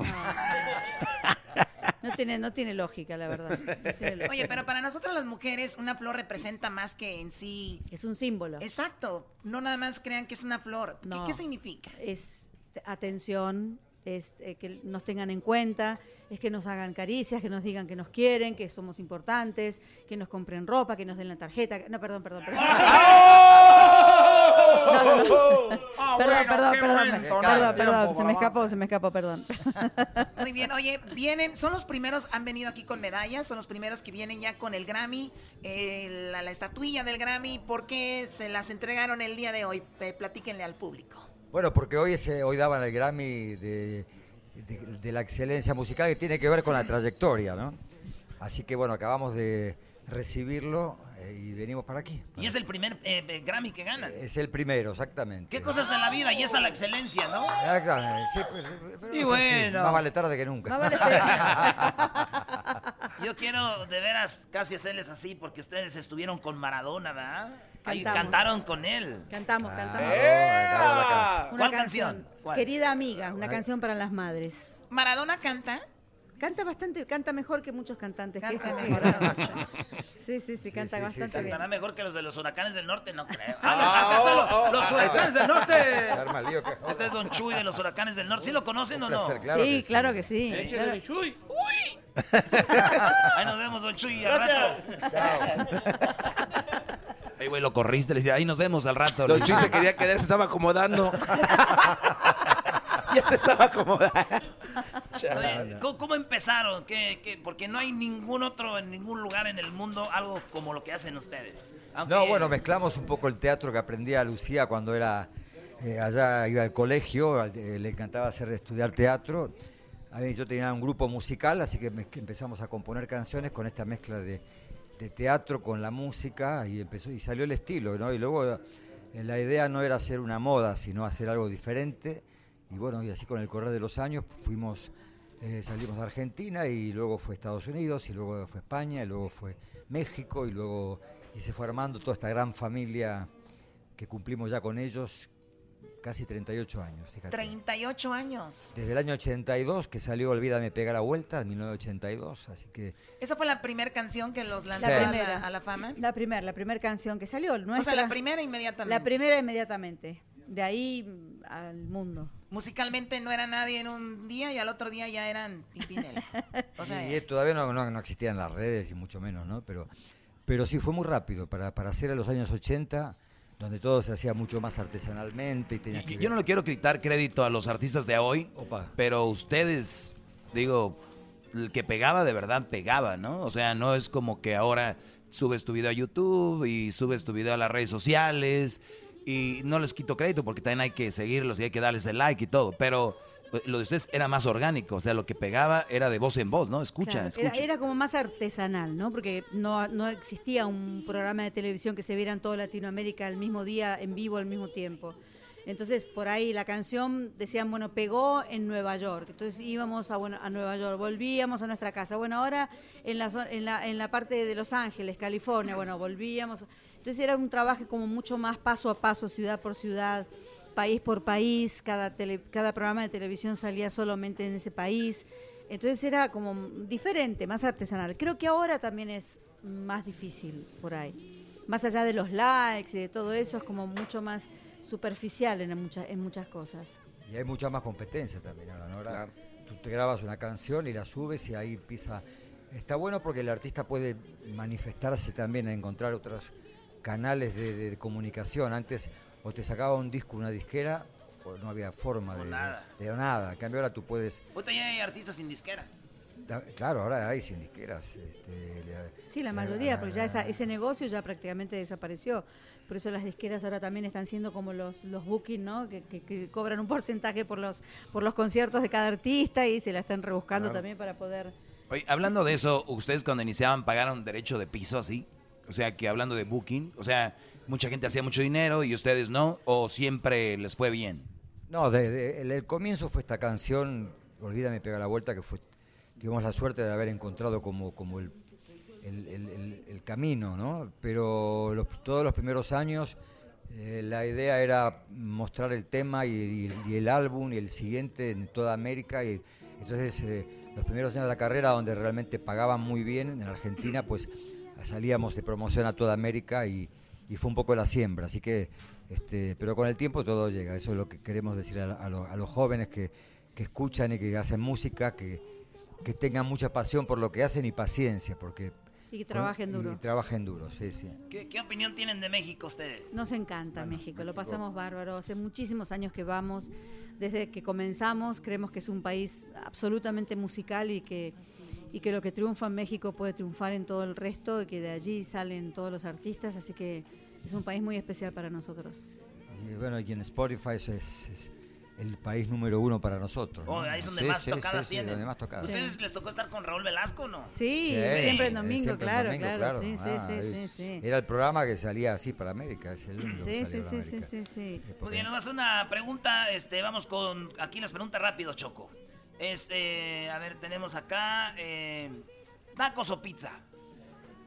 S26: No tiene, no tiene lógica, la verdad. No tiene lógica.
S5: Oye, pero para nosotras las mujeres una flor representa más que en sí.
S26: Es un símbolo.
S5: Exacto. No nada más crean que es una flor. ¿Qué-
S26: No.
S5: ¿Qué, significa?
S26: Es atención, es eh, que nos tengan en cuenta, es que nos hagan caricias, que nos digan que nos quieren, que somos importantes, que nos compren ropa, que nos den la tarjeta. No, perdón, perdón, perdón.
S5: Ah,
S26: Perdón,
S5: bueno,
S26: perdón, perdón, perdón, perdón, se me escapó, se me escapó, perdón.
S5: Muy bien, oye, vienen, son los primeros, han venido aquí con medallas, son los primeros que vienen ya con el Grammy, eh, la, la estatuilla del Grammy, ¿por qué se las entregaron el día de hoy? Platíquenle al público.
S27: Bueno, porque hoy, se, hoy daban el Grammy de, de- de la excelencia musical que tiene que ver con la trayectoria, ¿no? Así que bueno, acabamos de recibirlo y venimos para aquí.
S5: Y es el primer eh, eh, Grammy que ganan.
S27: Es el primero, exactamente.
S5: ¿Qué cosas de la vida? Y esa la excelencia, ¿no?
S27: Exactamente, sí, pues, eh, pero
S5: Y
S27: es así,
S5: bueno.
S27: Más vale tarde que nunca.
S5: Yo quiero de veras casi hacerles así porque ustedes estuvieron con Maradona, ¿verdad? Ahí
S26: Cantamos.
S5: cantaron con él.
S26: Cantamos, cantamos.
S5: ¡Ea!
S26: Una
S5: ¿Cuál canción? ¿Cuál?
S26: Querida amiga, una canción para las madres.
S4: ¿Maradona canta?
S26: Canta bastante, canta mejor que muchos cantantes. que
S4: Canta
S26: he
S4: mejor.
S26: Sí, sí, sí, canta
S5: sí,
S26: bastante bien.
S5: Cantará mejor que los de los huracanes del norte, no creo.
S27: Ah,
S5: Ah, acá están los,
S27: oh,
S5: los
S27: oh,
S5: huracanes
S27: ahí
S5: del norte.
S27: Que-
S5: Este es Don Chuy de los huracanes del norte. ¿Sí lo conocen o no?
S27: placer, claro
S26: sí, claro que sí.
S5: Sí.
S26: claro.
S5: Chuy. Ahí nos vemos, Don Chuy, al rato. Ey, güey, lo corriste, le decía, ahí nos vemos al rato.
S6: Don Chuy se quería quedar, se estaba acomodando. ya se estaba acomodando.
S5: Oye, ¿cómo, cómo empezaron? ¿Qué, qué? Porque no hay ningún otro, en ningún lugar en el mundo, algo como lo que hacen ustedes. Aunque-
S27: No, bueno, mezclamos un poco el teatro que aprendía Lucía cuando era eh, allá, iba al colegio, eh, le encantaba hacer estudiar teatro. A mí yo tenía un grupo musical, así que empezamos a componer canciones con esta mezcla de, de teatro con la música y empezó y salió el estilo, ¿no? Y luego eh, la idea no era hacer una moda, sino hacer algo diferente. Y bueno, y así con el correr de los años fuimos, eh, salimos de Argentina y luego fue Estados Unidos y luego fue España y luego fue México y luego y se fue armando toda esta gran familia que cumplimos ya con ellos casi 38 años, fíjate.
S4: 38 años.
S27: Desde el año 82 que salió Olvídame Pega la Vuelta, en 1982, así que
S4: ¿Esa fue la primera canción que los lanzó a,
S27: La
S4: a fama?
S26: La primera, la primera canción que salió.
S4: O sea,
S26: nuestra-
S4: la primera inmediatamente.
S26: La primera inmediatamente. De ahí al mundo.
S4: Musicalmente no era nadie en un día y al otro día ya eran Pimpinela. O sea,
S27: y, y todavía no, no, no existían las redes y mucho menos, ¿no? Pero, pero sí fue muy rápido para, para hacer a los años 80, donde todo se hacía mucho más artesanalmente y tenía que
S10: Yo no le quiero quitar crédito a los artistas de hoy, pero ustedes, digo, el que pegaba de verdad pegaba, ¿no? O sea, no es como que ahora subes tu video a YouTube y subes tu video a las redes sociales y no les quito crédito porque también hay que seguirlos y hay que darles el like y todo, pero eh, lo de ustedes era más orgánico, o sea, lo que pegaba era de voz en voz, ¿no? Escucha,
S26: Claro,
S10: escucha.
S26: Era, era como más artesanal, ¿no? Porque no, no existía un programa de televisión que se viera en toda Latinoamérica al mismo día, en vivo, al mismo tiempo. Entonces, por ahí la canción, decían, bueno, pegó en Nueva York. Entonces íbamos a, bueno, a Nueva York, volvíamos a nuestra casa. Bueno, ahora en la, en, la, en la parte de Los Ángeles, California, bueno, volvíamos. Entonces era un trabajo como mucho más paso a paso, ciudad por ciudad, país por país. Cada, tele- cada programa de televisión salía solamente en ese país. Entonces era como diferente, más artesanal. Creo que ahora también es más difícil por ahí. Más allá de los likes y de todo eso, es como mucho más superficial en, muchas en muchas cosas.
S27: Y hay mucha más competencia también ahora, ¿no? Ahora tú te grabas una canción y la subes y ahí empieza... Está bueno porque el artista puede manifestarse también, a encontrar otros canales de, de comunicación. Antes o te sacaba un disco, una disquera, o no había forma de,
S5: nada.
S27: de, de nada. En cambio ahora tú puedes...
S5: Ahorita ya hay artistas sin disqueras.
S27: da- Claro, ahora hay sin disqueras. este,
S26: Sí, la mayoría,
S27: la-
S26: porque ya esa- ese negocio ya prácticamente desapareció. Por eso las disqueras ahora también están siendo como los, los booking, ¿no? Que, que- que cobran un porcentaje por los, por los conciertos de cada artista y se la están rebuscando
S10: Claro.
S26: también para poder...
S10: Oye, hablando de eso, ¿ustedes cuando iniciaban pagaron derecho de piso así? O sea, que hablando de booking, o sea, mucha gente hacía mucho dinero y ustedes no, o siempre les fue bien.
S27: No, desde el, el comienzo fue esta canción, Olvídame pega la vuelta, que fue, tuvimos la suerte de haber encontrado como, como el, el- el- camino, ¿no? Pero los- todos los primeros años eh, la idea era mostrar el tema y, y- y el álbum y el siguiente en toda América. Y, entonces, eh, los primeros años de la carrera, donde realmente pagaban muy bien en Argentina, pues salíamos de promoción a toda América y, y fue un poco la siembra. Así que, este, pero con el tiempo todo llega. Eso es lo que queremos decir a, a lo- a los jóvenes que, que escuchan y que hacen música, que, que tengan mucha pasión por lo que hacen y paciencia, porque
S26: Y que trabajen
S27: y
S26: duro.
S27: trabajen duro, sí, sí.
S5: ¿Qué, qué opinión tienen de México ustedes?
S26: Nos encanta México, lo pasamos bárbaro. Hace muchísimos años que vamos, desde que comenzamos, creemos que es un país absolutamente musical y que, y que lo que triunfa en México puede triunfar en todo el resto y que de allí salen todos los artistas, así que es un país muy especial para nosotros.
S27: Y bueno, y en Spotify es, es- es- el país número uno para nosotros.
S5: Oh,
S27: ¿no?
S5: ahí es donde
S27: Sí,
S5: más
S27: sí,
S5: tocadas
S27: sí, sí,
S5: tienen.
S27: donde más tocadas.
S5: ¿Ustedes les tocó estar con Raúl Velasco no?
S26: Sí,
S27: Sí,
S26: siempre en
S27: eh,
S26: domingo,
S27: siempre
S26: claro,
S27: domingo,
S26: claro, sí,
S27: Ah,
S26: sí,
S27: es-
S26: sí, sí.
S27: Era el programa que salía así para América, es el único
S26: Sí,
S27: que
S26: sí,
S27: salió
S26: sí,
S27: para
S26: sí,
S27: América.
S26: sí, sí.
S5: Muy bien, hace una pregunta. Este, vamos con aquí las preguntas rápido, Choco. Es, eh, a ver, tenemos acá eh, tacos o pizza.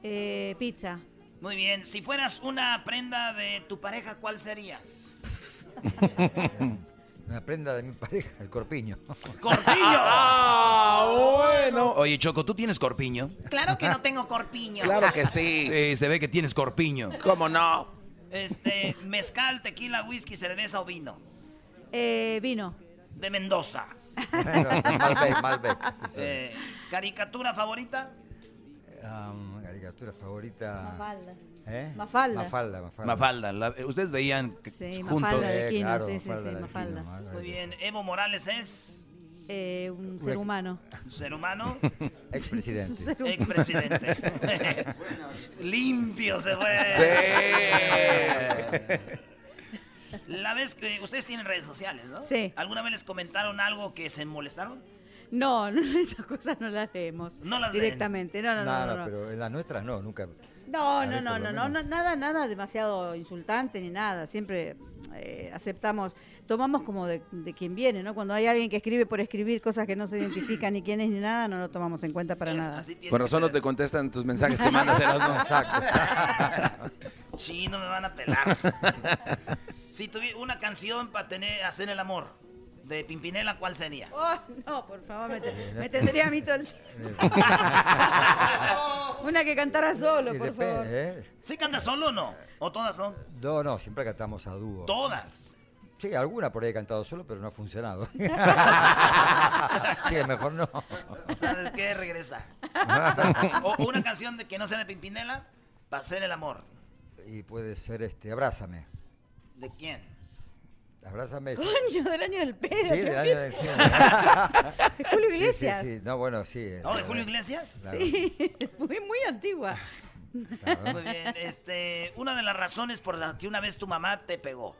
S26: Eh, pizza.
S5: Muy bien, si fueras una prenda de tu pareja, ¿cuál serías?
S27: Una prenda de mi pareja, el corpiño.
S5: ¡Corpiño!
S10: Ah, bueno. Oye, Choco, ¿tú tienes corpiño?
S4: Claro que no tengo corpiño.
S10: sí. se ve que tienes corpiño.
S6: ¿Cómo no?
S5: Este, mezcal, tequila, whisky, cerveza o vino.
S26: Eh, vino.
S5: De Mendoza.
S27: Malbec, Malbec.
S5: Eh, ¿Caricatura favorita?
S27: Um, caricatura favorita.
S26: Mafalda.
S27: ¿Eh?
S26: Mafalda.
S27: Mafalda, Mafalda.
S10: Mafalda. la- eh, ustedes veían que-
S26: Sí,
S10: juntos.
S26: Mafalda
S27: Eh,
S26: Quino,
S27: claro,
S26: sí, sí,
S27: Mafalda
S26: sí, Mafalda.
S27: Quino.
S5: Muy bien, Evo Morales es
S26: Eh, un ser humano.
S5: un ser humano.
S27: Expresidente.
S5: Expresidente. Limpio se fue. La vez que ustedes tienen redes sociales, ¿no?
S26: Sí.
S5: ¿Alguna vez les comentaron algo que se molestaron?
S26: No, no, esas cosas no las leemos.
S5: No las.
S26: Directamente, no, no, no.
S27: No,
S26: no,
S27: no,
S26: no.
S27: pero en las nuestras no, nunca.
S26: No, no, no,
S27: por
S26: no, no, no, nada, nada demasiado insultante ni nada. Siempre eh, aceptamos, tomamos como de, de quien viene, ¿no? Cuando hay alguien que escribe por escribir cosas que no se identifican ni quién es ni nada, no lo tomamos en cuenta para nada.
S6: Con razón no te contestan tus mensajes que mandas en las
S27: Exacto.
S5: Sí, no me van a pelar. si tuviera una canción para tener, hacer el amor de Pimpinela, ¿cuál sería?
S26: Oh, no, por favor, me, te- me tendría a mí todo el tiempo. Una que cantara solo, por
S27: depende,
S26: favor.
S27: ¿eh?
S5: ¿Sí canta solo o no? ¿O todas son?
S27: No, no, siempre cantamos a dúo.
S5: Todas.
S27: Sí, alguna por ahí he cantado solo, pero no ha funcionado. sí, mejor no.
S5: ¿Sabes qué? Regresa. o o una canción de que no sea de Pimpinela para hacer el amor.
S27: Y puede ser este, Abrázame.
S5: ¿De quién?
S27: Abrázame. sí.
S26: Coño, del año del pedo.
S27: Sí, del año del sí.
S26: De Julio
S27: Sí,
S26: Iglesias.
S27: Sí, sí, no, bueno, sí.
S5: ¿No? ¿De Julio Iglesias?
S27: Claro.
S26: Sí, muy, muy antigua.
S5: Muy bien. Este, una de las razones por las que una vez tu mamá te pegó.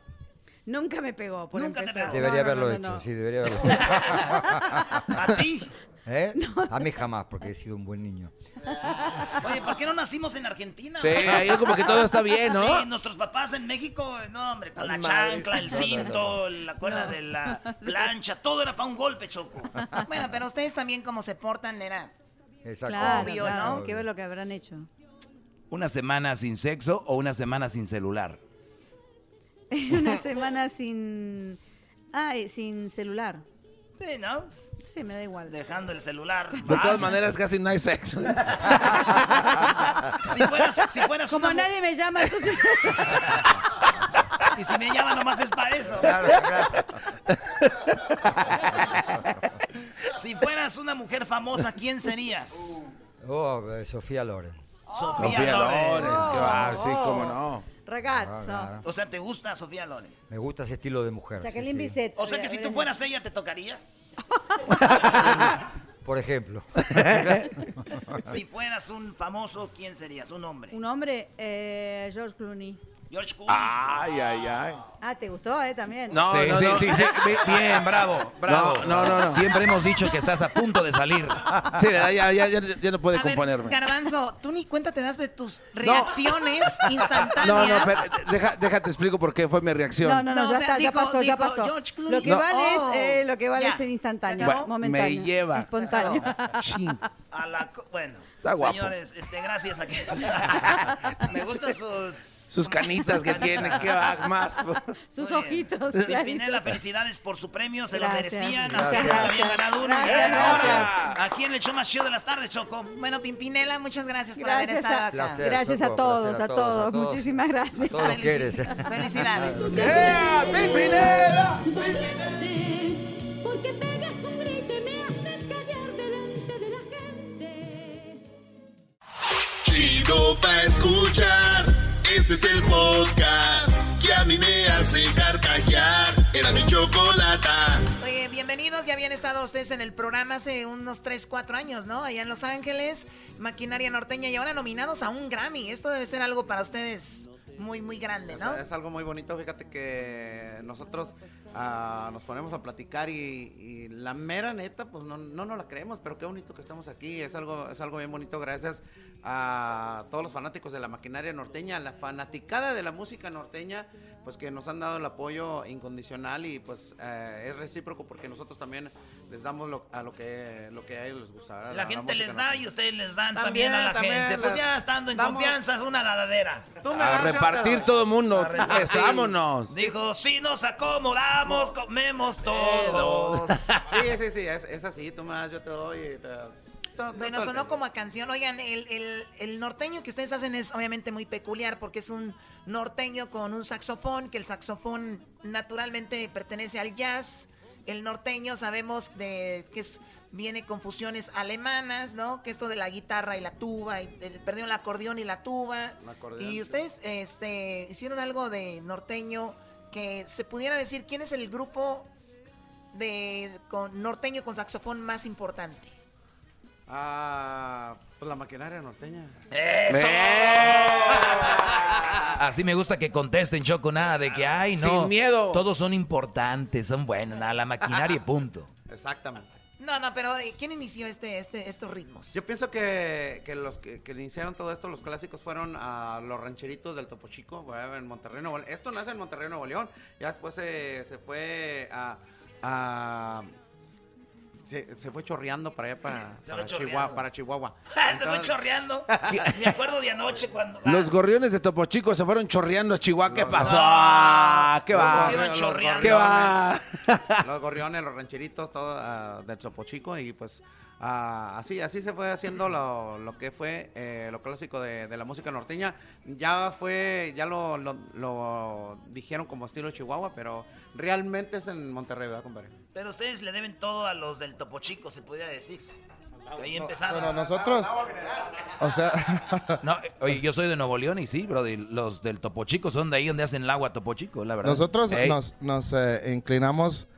S26: Nunca me pegó, por
S5: Nunca te pegó.
S27: Debería
S26: No, no,
S27: haberlo
S26: no,
S27: hecho,
S26: no.
S27: sí, debería haberlo hecho.
S5: ¿A ti?
S27: ¿Eh? A mí jamás, porque he sido un buen niño.
S5: Oye, ¿por qué no nacimos en Argentina?
S6: Sí, ahí como que todo está bien, ¿no?
S5: Sí, nuestros papás en México, no, hombre, con la
S6: Madre.
S5: chancla, el cinto, la cuerda de la plancha, todo era para un golpe, Choco.
S4: Bueno, pero ustedes también como se portan, era
S27: Exacto.
S26: Claro,
S4: Obvio,
S26: claro,
S4: ¿no?
S26: Que ver lo que habrán hecho.
S10: ¿Una semana sin sexo o una semana sin celular?
S26: Una semana sin... Ay, sin celular.
S5: Sí, ¿no?
S26: Sí, me da igual.
S5: Dejando el celular.
S6: De todas maneras, casi no hay sexo.
S5: Si fueras, si fueras
S26: Como
S5: una
S26: nadie me llama, entonces...
S5: Y si me llama nomás es para eso.
S27: Claro, claro.
S5: Si fueras una mujer famosa, ¿quién serías?
S27: Oh, eh, Sofía Loren.
S5: Sofía,
S6: Sofía
S5: Loren.
S6: Loren, qué va, sí, cómo no.
S26: Ragazzo.
S27: claro.
S5: O sea, ¿te gusta Sofía Loren?
S27: Me gusta ese estilo de mujer. sí,
S26: Jacqueline
S27: sí.
S26: Bisset.
S5: O sea que si tú fueras ella, ¿te tocarías?
S27: Por ejemplo.
S5: Si fueras un famoso, ¿quién serías? Un hombre.
S26: Un hombre, eh, George Clooney.
S5: George Clooney.
S6: Ay, ay, ay.
S26: Ah, ¿te gustó, eh? También.
S6: No,
S10: sí,
S6: no,
S10: sí,
S6: no.
S10: sí, sí. Bi- Bien, bravo, bravo.
S6: No, no, no, no.
S10: Siempre hemos dicho que estás a punto de salir.
S6: Sí, ya, ya, ya, ya, no puede
S4: A ver,
S6: componerme.
S4: Garbanzo, tú ni cuenta te das de tus reacciones
S6: No,
S4: instantáneas.
S6: no, pero, deja, déjate explico por qué fue mi reacción.
S26: No, no, no,
S4: No,
S26: ya
S4: o sea,
S26: está, ya
S4: dijo-
S26: pasó, ya pasó.
S4: George Clooney.
S26: Lo que
S6: No.
S26: vale
S4: Oh,
S26: es, eh, lo que vale es el instantáneo,
S4: acabó.
S26: momentáneo,
S6: me lleva.
S26: espontáneo.
S5: A la co- bueno,
S6: Está guapo.
S5: señores, este, gracias a que... Me gustan sus...
S6: Sus canitas que tiene, qué va más.
S26: Sus ojitos.
S5: Pimpinela, felicidades por su premio, se
S26: Gracias.
S5: lo merecían,
S27: Gracias.
S5: nunca habían ganado uno.
S26: Gracias,
S5: Y ahora,
S26: gracias.
S5: ¿A quién le echó más chido de las tardes, Choco?
S4: Bueno, Pimpinela, muchas gracias por haber
S26: Gracias
S4: estado
S26: a,
S4: acá.
S27: Placer,
S26: gracias a
S27: Choco,
S26: todos,
S27: placer
S26: a todos, Muchísimas
S27: A
S26: gracias.
S27: todos eres.
S4: Felicidades.
S6: ¡Eh, Pimpinela!
S12: Porque pegas un grito y me haces callar delante de la gente.
S2: Chido pa' escuchar. Este es el podcast que a mí me hace carcajear. Era mi chocolata.
S4: Oye, bienvenidos. Ya habían estado ustedes en el programa hace unos 3, 4 años, ¿no? Allá en Los Ángeles, Maquinaria Norteña y ahora nominados a un Grammy. Esto debe ser algo para ustedes muy, muy grande,
S28: Es,
S4: ¿no?
S28: es algo muy bonito, fíjate que nosotros ah, nos ponemos a platicar y, y la mera neta, pues no, no nos la creemos, pero qué bonito que estamos aquí, es algo, es algo bien bonito, gracias a todos los fanáticos de la maquinaria norteña, la fanaticada de la música norteña, pues que nos han dado el apoyo incondicional y pues eh, es recíproco porque nosotros también les damos lo, a lo que, lo que a ellos les gusta. ¿verdad?
S5: La gente les da y ustedes les dan también,
S28: También,
S5: a la
S28: también,
S5: gente. Pues ya estando en
S28: damos-
S5: confianza es una dadadera.
S6: A repartir todo el mundo. Pues, vámonos.
S5: Dijo, si nos acomodamos, comemos todos.
S28: Sí, sí, sí, es, es así, tú más, yo te doy. y te- to- to-
S4: Bueno, sonó como a canción. Oigan, el, el- el norteño que ustedes hacen es obviamente muy peculiar porque es un norteño con un saxofón, que el saxofón naturalmente pertenece al jazz. El norteño sabemos de que es, viene con fusiones alemanas, ¿no? Que esto de la guitarra y la tuba, y el, perdieron el acordeón y la tuba. Y ustedes este, hicieron algo de norteño que se pudiera decir quién es el grupo de con, norteño con saxofón más importante.
S28: Ah, pues la maquinaria norteña.
S5: ¡Eso!
S10: Así me gusta que contesten, Choco, nada de que, ay, no.
S28: Sin miedo.
S10: Todos son importantes, son buenos, nada, la maquinaria y punto.
S28: Exactamente.
S4: No, no, pero eh, ¿quién inició este, este, estos ritmos?
S28: Yo pienso que, que los que, que iniciaron todo esto, los clásicos, fueron a los rancheritos del Topo Chico, en Monterrey, Nuevo León. Esto nace en Monterrey, Nuevo León. Ya después se, se fue a... a- se, se fue chorreando para allá, para, Chihuahua. Para Chihuahua.
S5: Se fue chorreando. Me acuerdo de anoche cuando.
S6: Los gorriones de Topo Chico se fueron chorreando a Chihuahua. ¿Qué
S28: Los-
S6: pasó?
S28: No.
S6: Ah, ¿Qué va?
S28: Los gorriones,
S6: ¿Qué va?
S28: los gorriones, los rancheritos, todo ah, del Topo Chico y pues ah, así, así se fue haciendo lo, lo que fue eh, lo clásico de, de la música norteña. Ya fue, ya lo, lo, lo dijeron como estilo Chihuahua, pero realmente es en Monterrey, ¿verdad, compadre?
S5: Pero ustedes le deben todo a los del Topo Chico, se podría decir. Ahí empezaron.
S19: Bueno, nosotros, o sea,
S10: No, oye, yo soy de Nuevo León y sí, bro, los del Topo Chico son de ahí donde hacen el agua Topo Chico, la verdad.
S19: nosotros nos, nos eh, inclinamos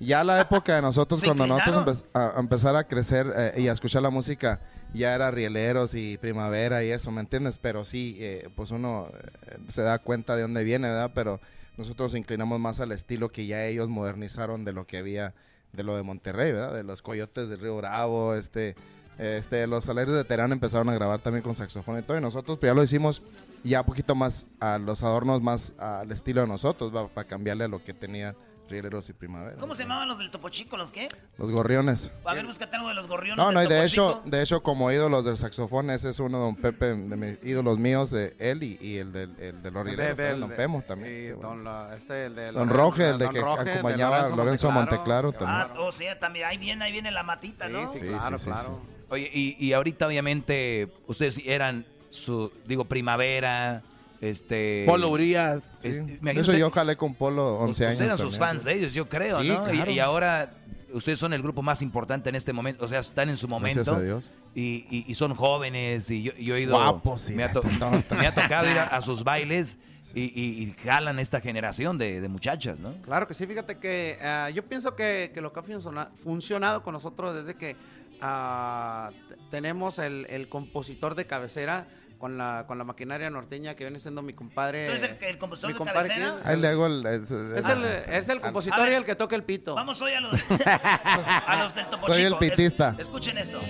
S19: ya la época de nosotros
S10: ¿Se
S19: cuando nosotros empe- a, empezar a crecer eh, y a escuchar la música ya era rieleros y primavera y eso, ¿me entiendes? Pero sí, eh, pues uno eh, se da cuenta de dónde viene, ¿verdad? Pero nosotros nos inclinamos más al estilo que ya ellos modernizaron de lo que había de lo de Monterrey, ¿verdad? De los coyotes del Río Bravo, este, este, los salarios de Terán empezaron a grabar también con saxofón y todo, y nosotros pues, ya lo hicimos ya un poquito más a los adornos más al estilo de nosotros, para cambiarle a lo que tenía Rieleros y Primavera.
S5: ¿Cómo se llamaban los del Topo Chico? ¿Los qué?
S19: Los gorriones.
S5: A ver, búscate algo de los gorriones.
S19: No, no, y de hecho, de hecho, como ídolos del saxofón, ese es uno de Don Pepe, de mis ídolos míos, de él y, y el, del, el de los rieleros, también, Don Pemo también.
S28: Y don, la- este, el de
S19: Don Roge, el de
S28: Don
S19: que
S28: Roge, de
S19: acompañaba a Lorenzo Monteclaro también.
S5: Ah, o sea, también ahí viene, ahí viene la matita, ¿no?
S19: sí, claro, sí, sí, claro.
S10: Oye, y, y ahorita obviamente ustedes eran su, digo, primavera, este...
S19: Polo Urias.
S10: Es-
S19: Sí.
S10: imagínate
S19: De eso yo jalé con Polo 11 años.
S10: Ustedes eran sus
S19: también,
S10: fans de ellos, yo creo,
S19: Sí,
S10: ¿no? Y-
S19: claro.
S10: Y, ahora ustedes son el grupo más importante en este momento, o sea, están en su momento.
S19: Gracias a Dios.
S10: Y, y- y son jóvenes, y yo, yo he ido...
S19: Guapos,
S10: me, ha to- me ha tocado ir a, a sus bailes y, y- y jalan esta generación de, de muchachas, ¿no?
S28: Claro que sí, fíjate que ah, yo pienso que, que lo que ha funciona- funcionado con nosotros desde que ah, tenemos el, el compositor de cabecera con la, con la maquinaria norteña que viene siendo mi compadre.
S5: ¿Tú eres el- el compositor
S28: mi
S5: de
S28: compadre.
S19: Ahí le hago el... el-
S28: Es el, es el
S5: A
S28: compositor
S5: ver.
S28: y el que toca el pito.
S5: Vamos hoy a los, a los del Topo
S19: Soy el.
S5: Es-
S19: pitista.
S5: escuchen esto.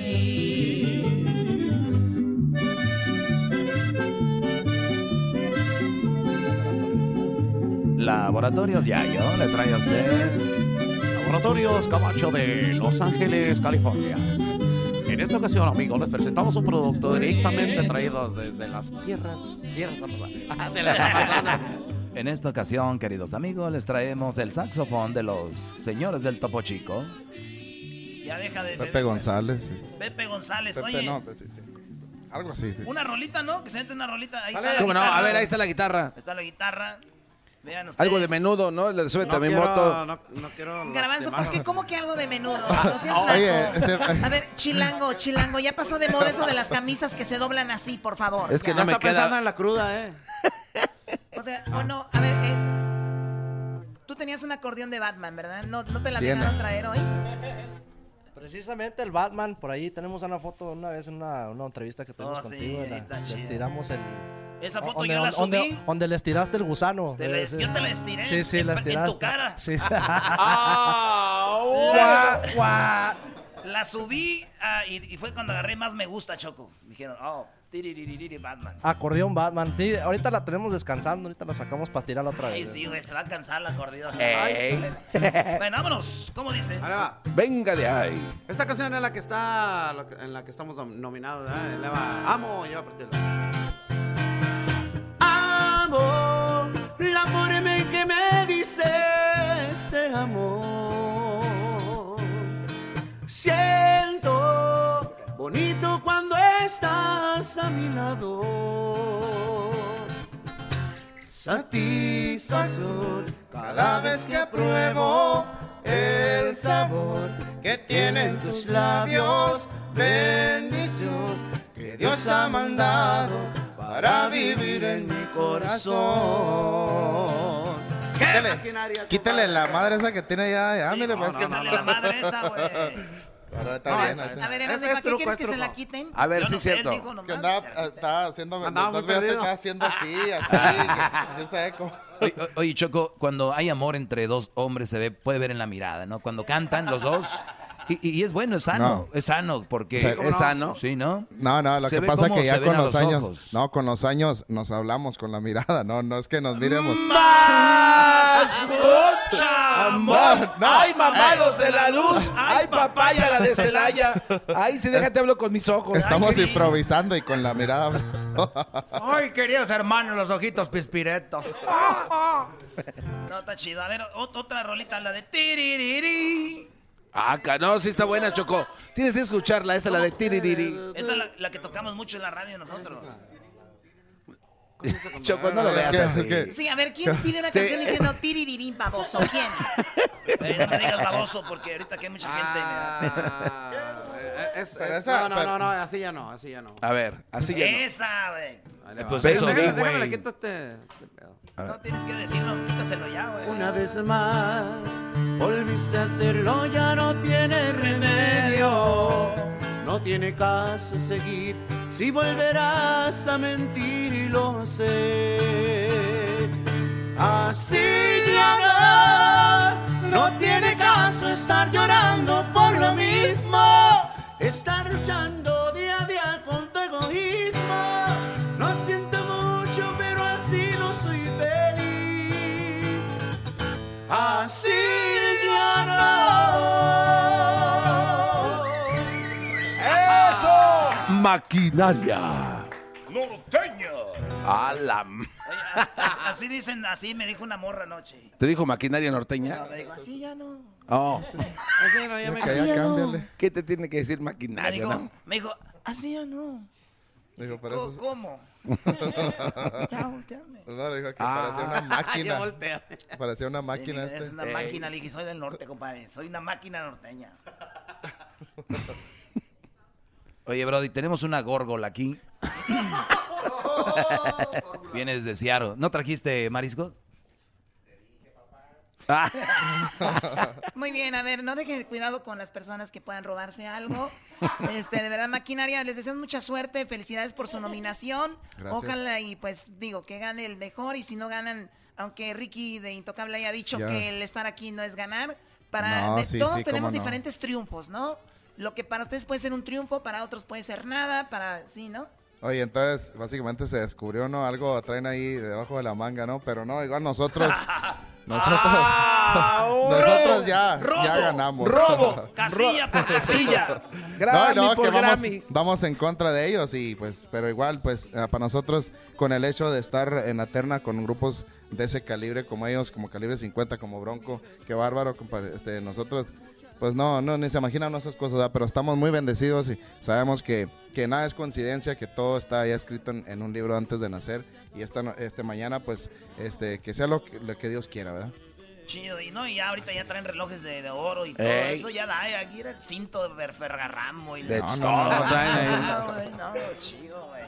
S10: Laboratorios Yayo le trae a usted...
S29: Laboratorios Camacho de Los Ángeles, California. En esta ocasión, amigos, les presentamos un producto directamente traído desde las tierras Sierras Amazonas. De las Amazonas.
S10: En esta ocasión, queridos amigos, les traemos el saxofón de los señores del Topo Chico.
S5: Ya deja de...
S19: Pepe González. sí.
S5: Pepe González,
S19: Pepe,
S5: oye.
S19: no, pues, sí, sí. Algo así, sí.
S5: Una rolita, ¿no? Que se mete una rolita. Ahí está la
S6: ¿Cómo no? A ver, ahí está la guitarra.
S5: Está la guitarra. Vean ustedes.
S6: Algo de menudo, ¿no? Le sube
S28: No
S6: también
S28: quiero-
S6: moto.
S28: No, no quiero.
S4: Garbanzo, ¿por qué? ¿Cómo que algo de menudo?
S19: Ah,
S4: No seas
S19: Oye,
S4: naco.
S19: ese-
S4: A ver, chilango, chilango, ya pasó de moda eso de las camisas que se doblan así, por favor.
S6: Es que
S4: Ya.
S6: no me
S28: está
S6: queda-
S28: pensando en la cruda, ¿eh?
S4: O sea, o no, a ver, eh, tú tenías un acordeón de Batman, ¿verdad? ¿No, no te la
S30: Tiene.
S4: dejaron traer hoy?
S30: Precisamente el Batman, por ahí tenemos una foto una vez en una, una entrevista que tuvimos
S5: Oh, sí,
S30: contigo. y
S5: ahí
S30: la-
S5: está
S30: les
S5: chido.
S30: tiramos el,
S5: Esa foto
S31: Donde-
S5: yo la
S31: donde-
S5: subí.
S31: Donde les tiraste el gusano.
S5: Te yo te la estiré
S31: Sí, sí,
S5: en-
S31: la
S5: en tu cara.
S31: Sí, sí.
S5: Ah,
S31: guau.
S5: La subí ah, y, y fue cuando agarré más me gusta, Choco. Me dijeron, oh, tiriririri, Batman.
S31: Acordeón Batman. Sí, ahorita la tenemos descansando. Ahorita la sacamos para tirarla otra
S5: Ay,
S31: vez.
S5: sí, güey, se va a cansar la acordeón.
S6: Ey.
S5: Ay. Bueno, vámonos. ¿Cómo dice?
S32: Va.
S6: Venga de ahí.
S32: Esta canción es la que está, en la que estamos nom- nominados. Ahí le va. Amo, yo a partir de Amo, la forma estás a mi lado. Satisfacción cada vez que pruebo el sabor que tienen tus labios. Bendición que Dios ha mandado para vivir en mi corazón.
S19: Quítale, quítale la madre esa que tiene allá. Ya, mire, pues
S32: no,
S19: que
S32: no, no, la madre esa, güey.
S19: Ahora está
S32: No,
S19: bien. está.
S4: A ver, ¿para qué
S32: truco,
S4: quieres
S32: es
S4: que se la quiten?
S6: A ver,
S4: Yo
S6: sí
S4: no
S6: es cierto.
S4: dijo nomás,
S19: Que andaba, estaba haciendo, estaba haciendo así, así. que- yo sé cómo.
S10: Oye, oye, Choco, cuando hay amor entre dos hombres se ve, puede ver en la mirada, ¿no? Cuando cantan los dos. Y, es bueno, es sano, es sano, porque...
S19: Sí, ¿cómo
S10: ¿Es
S19: no?
S10: sano? Sí, ¿no?
S19: No, no, lo
S10: Se
S19: que pasa
S10: cómo
S19: que ya con los,
S10: los
S19: años,
S10: ojos.
S19: no, con los años nos hablamos con la mirada, no, no es que nos miremos.
S6: ¡Más mucha amor!
S19: No.
S6: ¡Ay, mamá, los de la luz! ¡Ay, papaya, la de Celaya! ¡Ay, sí, déjate hablo con mis ojos!
S19: Estamos
S6: Ay, sí.
S19: improvisando y con la mirada.
S10: Ay, queridos hermanos, los ojitos pispiretos.
S5: No, está chido. A ver, otra rolita, la de tiririri.
S6: Ah, no, sí está buena, Choco. Tienes que escucharla, esa la de tiririri.
S5: Esa es la, la que tocamos mucho en la radio nosotros.
S6: Choco, no lo
S19: Es
S6: veas
S19: que-
S6: así.
S19: es que-
S4: Sí, a ver, ¿quién pide una
S6: Sí.
S4: canción diciendo tiririrín baboso? ¿Quién?
S5: Eh, no me digas baboso porque ahorita que hay mucha gente.
S32: Ah, eh, es-
S19: Pero
S32: es-
S19: esa-
S32: no, no,
S19: pero-
S32: no, no, así ya no, así ya no.
S6: A ver, así ya no.
S5: Esa, güey.
S32: Va.
S10: Pues eso
S32: déjame- déjame,
S5: No tienes que decirnos, quítaselo ya, güey.
S32: Una vez más, volviste a hacerlo, ya no tiene remedio. No tiene caso seguir si volverás a mentir y lo sé. Así ya no, no tiene caso estar llorando por lo mismo. Estar luchando día a día con tu egoísmo. Así ya no.
S6: ¡Eso! Maquinaria.
S5: Norteño.
S6: A la... m-
S5: Oye, as- as- así dicen, así me dijo una morra anoche.
S6: ¿Te dijo maquinaria norteña?
S5: No, me dijo, así ya no.
S6: Oh.
S32: Así no, ya me
S19: Que ya cámbiale.
S6: ¿Qué te tiene que decir
S5: Me
S6: maquinaria,
S5: dijo,
S6: no?
S5: me dijo, así ya no.
S19: Eso
S5: ¿Cómo?
S19: No, le dijo que
S6: Ah.
S19: parecía una máquina.
S32: Ya voltea.
S19: Parecía una
S5: Sí,
S19: máquina
S5: es
S19: este.
S5: una máquina, le dije, soy del norte, compadre. Soy una máquina norteña.
S10: Oye, Brody, tenemos una górgola aquí. Vienes de Seattle. ¿No trajiste mariscos?
S4: Muy bien, a ver, no dejen cuidado con las personas que puedan robarse algo. Este, de verdad, maquinaria, les deseo mucha suerte, felicidades por su nominación.
S19: Gracias.
S4: Ojalá y pues digo que gane el mejor y si no ganan, aunque Ricky de Intocable haya dicho que el estar aquí no es ganar, para
S19: No,
S4: de-
S19: sí,
S4: todos
S19: sí,
S4: tenemos
S19: no.
S4: diferentes triunfos, ¿no? Lo que para ustedes puede ser un triunfo, para otros puede ser nada, para sí, ¿no?
S19: Oye, entonces básicamente se descubrió, ¿no? Algo traen ahí debajo de la manga, ¿no? Pero no, igual nosotros. nosotros. nosotros ya,
S5: Robo,
S19: ya ganamos.
S6: robo,
S5: Casilla por casilla.
S6: Grammy
S19: no, no,
S6: por
S19: que vamos,
S6: Grammy.
S19: vamos en contra de ellos y pues, pero igual, pues, eh, para nosotros, con el hecho de estar en la terna con grupos de ese calibre como ellos, como calibre 50, como Bronco, qué bárbaro, compadre. Este, nosotros, pues no, no, ni se imaginan esas cosas, ¿verdad? pero estamos muy bendecidos y sabemos que, que nada es coincidencia, que todo está ya escrito en, en un libro antes de nacer y esta, no- este mañana, pues, este, que sea lo que, lo que Dios quiera, ¿verdad?
S5: Chido, y no, y ya ahorita ya traen relojes de, de oro y todo
S6: Ey.
S5: eso, ya da, aquí era el cinto de Ferragamo y
S6: De
S19: No,
S6: todo
S19: no, no,
S6: traen ahí.
S5: No, no, chido, güey.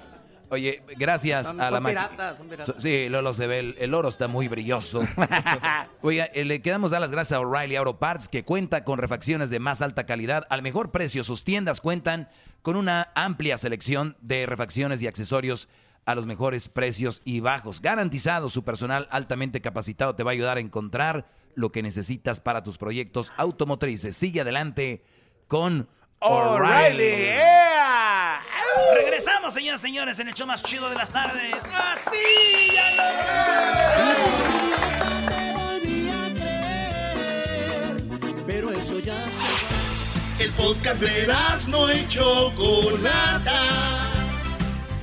S10: Oye, gracias
S32: Son-
S10: a la
S32: son
S10: maqui-
S32: piratas, son piratas.
S10: Sí, lo, lo se ve, el, el oro está muy brilloso. Oiga, eh, le quedamos dar las gracias a O'Reilly Auto Parts, que cuenta con refacciones de más alta calidad al mejor precio. Sus tiendas cuentan con una amplia selección de refacciones y accesorios a los mejores precios y bajos. Garantizado, su personal altamente capacitado te va a ayudar a encontrar lo que necesitas para tus proyectos automotrices. Sigue adelante con O'Reilly.
S5: Regresamos, señoras y señores, en el show más chido de las tardes. ¡Así! ¡Ya
S2: Pero eso ya El podcast de no y Chocolata.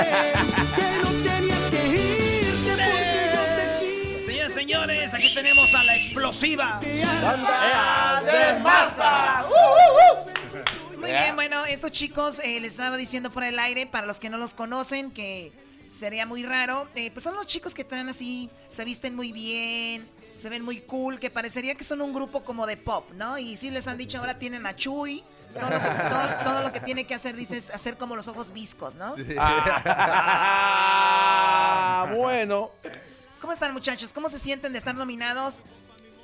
S33: y
S5: señores, aquí tenemos a la explosiva.
S33: ¡Banda de
S5: masa!
S4: Muy bien, bueno, estos chicos eh, les estaba diciendo fuera del aire, para los que no los conocen, que sería muy raro. eh, pues son los chicos que están así, se visten muy bien, se ven muy cool, que parecería que son un grupo como de pop, ¿no? Y sí les han dicho, ahora tienen a Chuy. Todo lo, que, todo- todo lo que tiene que hacer, dices, hacer como los ojos viscos, ¿no?
S6: Ah, bueno.
S4: ¿Cómo están, muchachos? ¿Cómo se sienten de estar nominados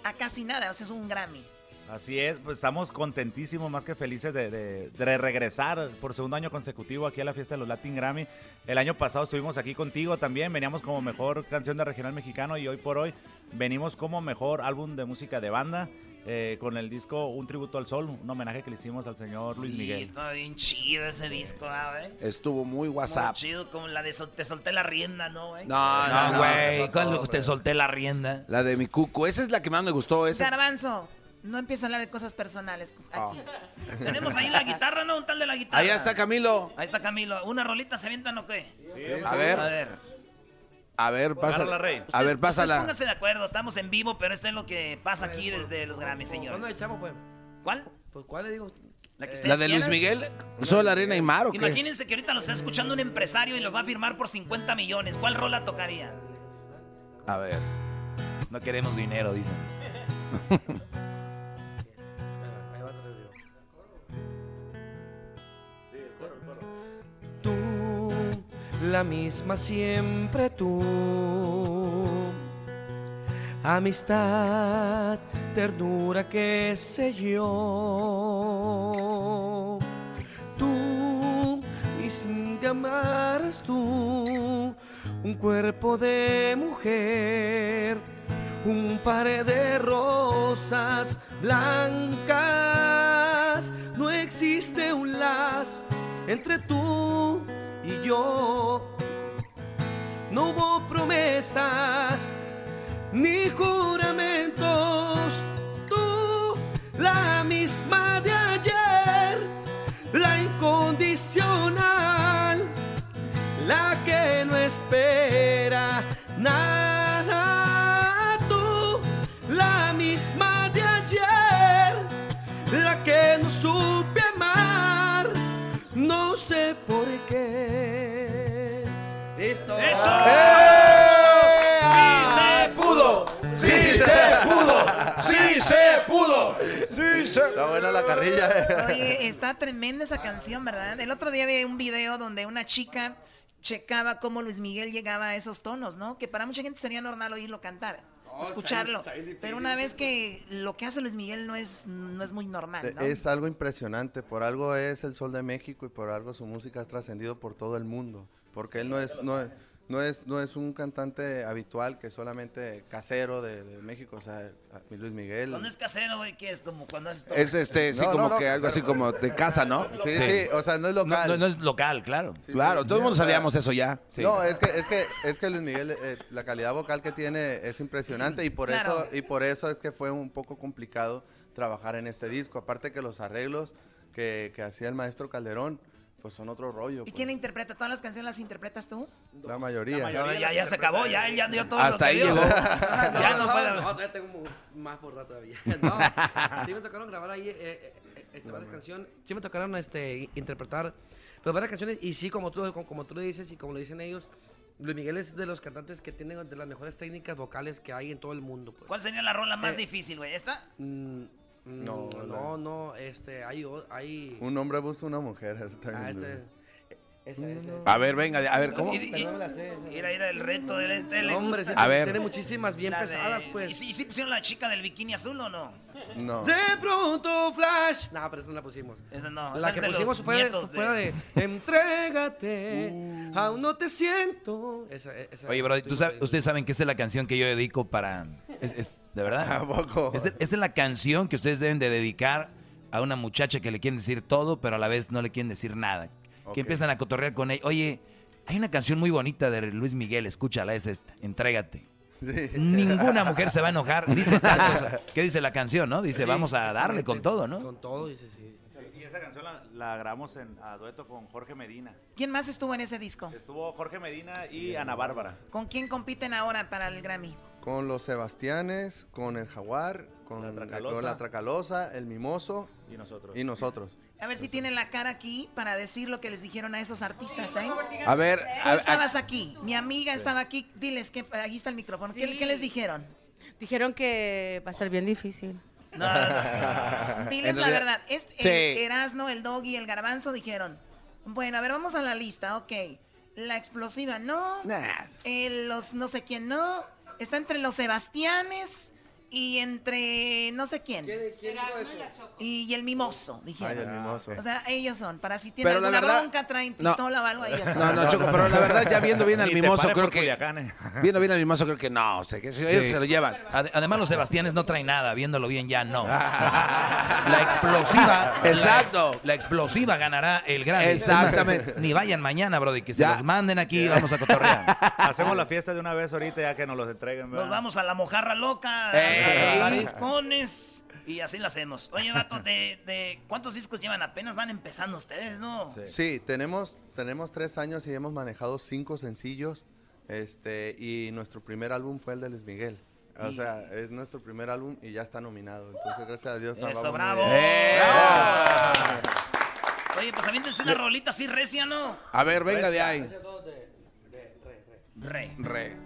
S4: a casi nada? O sea, es un Grammy.
S34: Así es, pues estamos contentísimos, más que felices de, de- de regresar por segundo año consecutivo aquí a la fiesta de los Latin Grammy. El año pasado estuvimos aquí contigo también, veníamos como mejor canción de regional mexicano y hoy por hoy venimos como mejor álbum de música de banda eh, con el disco Un Tributo al Sol, un homenaje que le hicimos al señor Luis
S5: Sí,
S34: Miguel.
S5: está bien chido ese disco, ¿ah, güey?
S6: Estuvo muy
S5: Muy
S6: WhatsApp.
S5: chido, como la de sol- Te solté la rienda, ¿no, güey?
S6: No, no,
S10: güey,
S6: no,
S10: ¿cuál
S6: no,
S10: te solté la rienda?
S6: La de mi cuco. Esa es la que más me gustó. Esa.
S4: Garbanzo, no empieza a hablar de cosas personales aquí.
S5: Tenemos ahí la guitarra, ¿no? Un tal de la guitarra.
S6: Ahí está Camilo.
S5: Ahí está Camilo. ¿Una rolita se avientan o qué?
S6: A ver.
S5: A ver.
S6: A ver,
S5: Rey.
S6: A ver, pásala.
S5: pónganse de acuerdo, estamos en vivo, pero esto es lo que pasa aquí desde los Grammy, señores.
S32: ¿Cuándo echamos, pues?
S5: ¿Cuál?
S32: Pues, ¿cuál le digo?
S5: La, que
S32: Eh,
S5: ustedes
S6: ¿La de Luis. Miguel? ¿Solo Arena y Mar o qué?
S5: Imagínense que ahorita lo está escuchando un empresario y los va a firmar por 50 millones. ¿Cuál rola tocaría?
S10: A ver. No queremos dinero, dicen.
S32: la misma siempre tú. Amistad, ternura, qué sé yo. Tú, y sin te tú, un cuerpo de mujer, un par de rosas blancas. No existe un lazo entre tú y yo. No hubo promesas ni juramentos. Tú, la misma de ayer, la incondicional, la que no espera nada. Tú, la misma de ayer, la que no supe
S5: ¡Eso!
S33: ¡Sí se pudo! ¡Sí se pudo! ¡Sí se pudo!
S35: Sí, se... Está buena la carrilla. eh.
S4: Oye, está tremenda esa canción, ¿verdad? El otro día vi un video donde una chica checaba cómo Luis Miguel llegaba a esos tonos, ¿no? Que para mucha gente sería normal oírlo cantar, escucharlo. Pero una vez que lo que hace Luis Miguel no es, no es muy normal, ¿no?
S35: Es algo impresionante, por algo es el sol de México y por algo su música ha trascendido por todo el mundo, porque él no es, no, es- no es, no es un cantante habitual que solamente casero de, de México, o sea, Luis Miguel.
S5: Cuando es casero, güey, ¿qué es? Como cuando haces todo.
S6: Es este, sí,
S35: No,
S6: como
S35: no, no,
S6: que algo así como de casa, ¿no?
S35: Sí, sí, o sea, no es local.
S10: No, no es local, claro.
S6: Claro, todo el mundo sabíamos eso ya.
S35: No, es que, es que, es que Luis Miguel, eh, la calidad vocal que tiene es impresionante y por
S4: Claro.
S35: eso, y por eso es que fue un poco complicado trabajar en este disco. Aparte que los arreglos que, que hacía el maestro Calderón, pues son otro rollo.
S4: ¿Y
S35: pues,
S4: quién interpreta? ¿Todas las canciones las interpretas tú?
S35: la mayoría.
S5: No, ya, ya se acabó, ya él ya dio todo
S35: Hasta
S5: lo que
S35: ahí
S5: dio.
S35: llegó.
S5: ya no, puede.
S32: No, todavía tengo más por rato todavía. No, sí me tocaron grabar ahí eh, eh, este, varias canciones. Sí me tocaron este, interpretar pues, varias canciones. Y sí, como tú, como, como tú lo dices y como lo dicen ellos, Luis Miguel es de los cantantes que tienen de las mejores técnicas vocales que hay en todo el mundo. Pues.
S5: ¿Cuál sería la rola más
S32: Eh,
S5: difícil, güey? ¿Esta?
S32: Mm,
S6: No,
S32: no, no, este, hay, hay...
S35: Un hombre busca una mujer. eso también
S32: Ah,
S35: es
S32: este. Esa, esa, esa.
S6: A ver, venga, a ver, ¿cómo?
S32: No esa.
S5: Mira, mira el reto del este. le
S32: Hombre, sí, A ver. tiene muchísimas bien
S5: La de-
S32: pesadas, pues.
S5: ¿Y sí, sí pusieron la chica del bikini azul o no?
S35: No.
S32: De pronto flash. No, pero esa no la pusimos.
S5: Esa no,
S32: La
S5: esa
S32: que
S5: de
S32: pusimos fue, fue la de Entrégate, aún no te siento. Esa, esa
S10: Oye, bro, ¿tú
S32: tuvimos
S10: sabes-
S32: ahí.
S10: ustedes saben que esta es la canción que yo dedico para... Es, es- ¿De verdad?
S35: ¿A poco?
S10: Esta, esta es la canción que ustedes deben de dedicar a una muchacha que le quieren decir todo, pero a la vez no le quieren decir nada. Que empiezan a cotorrear con ella. Oye, hay una canción muy bonita de Luis Miguel, escúchala, es esta, Entrégate. Ninguna mujer se va a enojar. Dice tal cosa. ¿Qué dice la canción, no? Dice,
S34: Sí,
S10: vamos a darle con todo, ¿no?
S32: Con todo, dice sí.
S34: Y esa canción la, la grabamos en, a dueto con Jorge Medina.
S4: ¿Quién más estuvo en ese disco?
S34: Estuvo Jorge Medina y Ana Bárbara.
S4: ¿Con quién compiten ahora para el Grammy?
S35: Con los Sebastianes, con el Jaguar, con la
S34: Tracalosa.
S35: con la Tracalosa, el Mimoso
S34: Y nosotros.
S35: y nosotros.
S4: A ver si tienen la cara aquí para decir lo que les dijeron a esos artistas, ¿eh?
S6: A ver,
S4: Tú
S6: a- a-
S4: estabas aquí, mi amiga estaba aquí. Diles que aquí está el micrófono. ¿Qué,
S36: Sí.
S4: qué les dijeron?
S36: Dijeron que va a estar bien difícil.
S4: No, no, no. Diles la verdad. Es,
S36: Sí.
S4: El Erasno, el Doggy, el Garbanzo dijeron. Bueno, a ver, vamos a la lista, ok. La explosiva, no. Eh, los no sé quién, no. Está entre los Sebastianes y entre no sé quién. Y, y el mimoso, dijeron.
S35: Ay, el Mimoso.
S4: O sea, ellos son. Para si tienen alguna
S6: verdad-
S4: bronca, traen
S6: No.
S4: pistola o algo, ellos son.
S6: No, no, Choco, pero la verdad, ya viendo bien al mimoso, creo que.
S34: Culiacán, eh.
S6: Viendo bien al mimoso, creo que no. O sea, que ellos
S10: Sí.
S6: se lo llevan.
S10: Ade- Además, los Sebastianes no traen nada, viéndolo bien ya no. La explosiva.
S6: Exacto.
S10: La, la explosiva ganará el Grammy.
S6: Exactamente.
S10: Ni vayan mañana, Brody, que se
S6: Ya.
S10: los manden aquí, vamos a cotorrear.
S34: Hacemos la fiesta de una vez ahorita ya que nos los entreguen.
S5: Nos vamos a la mojarra loca,
S6: Ey.
S5: y así lo hacemos. Oye, vato, de, de ¿cuántos discos llevan? Apenas van empezando ustedes, ¿no?
S35: Sí, tenemos, tenemos tres años y hemos manejado cinco sencillos. Este, y nuestro primer álbum fue el de Luis Miguel. O sea, es nuestro primer álbum y ya está nominado. Entonces, gracias a Dios.
S5: Eso,
S35: vamos muy
S5: bravo. Oye, pues aviéntense una rolita así recia, ¿no?
S6: A ver, venga de ahí.
S5: Re.
S6: Re.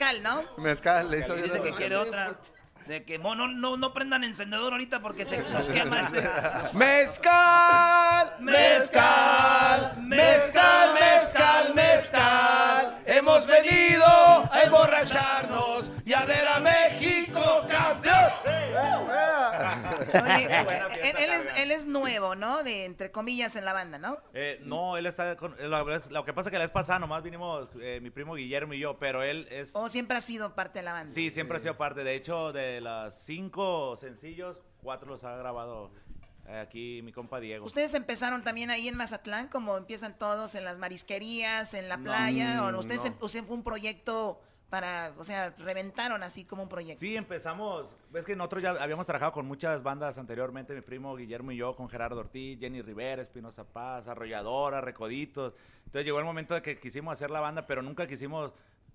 S4: Mezcal, ¿no?
S35: Mezcal, le hizo bien
S5: Dice que quiere otra. Se quemó. No, no, no prendan encendedor ahorita porque se nos quema este.
S6: Mezcal, mezcal, mezcal, mezcal, mezcal. Hemos venido a emborracharnos y a ver a México
S4: Oye, él, él es, él es nuevo, ¿no? De entre comillas en la banda, ¿no?
S34: Eh, no, él está con. Lo, lo que pasa es que la vez pasada nomás vinimos eh, mi primo Guillermo y yo, pero él es.
S4: ¿O siempre ha sido parte de la banda?
S34: Sí, siempre ha sido parte. De hecho, de las cinco sencillos, cuatro los ha grabado eh, aquí mi compa Diego.
S4: ¿Ustedes empezaron también ahí en Mazatlán, como empiezan todos en las marisquerías, en la
S34: No.
S4: playa? ¿O
S34: Mm,
S4: ustedes
S34: no.
S4: em- usted fue un proyecto para, o sea, reventaron así como un proyecto?
S34: Sí, empezamos. Ves que nosotros ya habíamos trabajado con muchas bandas anteriormente, mi primo Guillermo y yo, con Gerardo Ortiz, Jenny Rivera, Espinosa Paz, Arrolladora, Recoditos. Entonces llegó el momento de que quisimos hacer la banda, pero nunca quisimos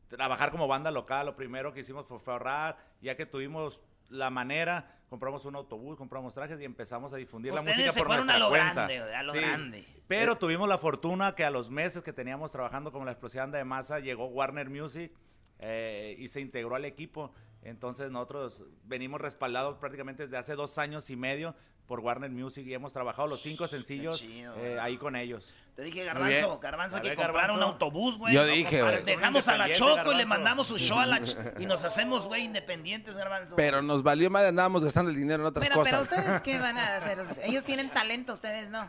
S34: trabajar como banda local. Lo primero que hicimos fue ahorrar, ya que tuvimos la manera, compramos un autobús, compramos trajes y empezamos a difundir la
S5: Ustedes
S34: música
S5: se
S34: por
S5: fueron
S34: nuestra
S5: a lo
S34: cuenta.
S5: grande, a lo grande.
S34: Pero
S5: Eh.
S34: tuvimos la fortuna que a los meses que teníamos trabajando como la explosión de masa llegó Warner Music eh, y se integró al equipo. Entonces nosotros venimos respaldados prácticamente desde hace dos años y medio por Warner Music y hemos trabajado los cinco sencillos
S5: chido,
S34: eh, ahí con ellos.
S5: Te dije, Garbanzo. Garbanzo, que comprar un autobús, güey.
S6: Yo
S5: No,
S6: dije, güey.
S5: Dejamos a la Choco y le mandamos su show a la y nos hacemos, güey, independientes, Garbanzo.
S6: Pero nos valió mal, andábamos gastando el dinero en otras
S4: pero
S6: cosas.
S4: ustedes qué van a hacer? Ellos tienen talento, ustedes no.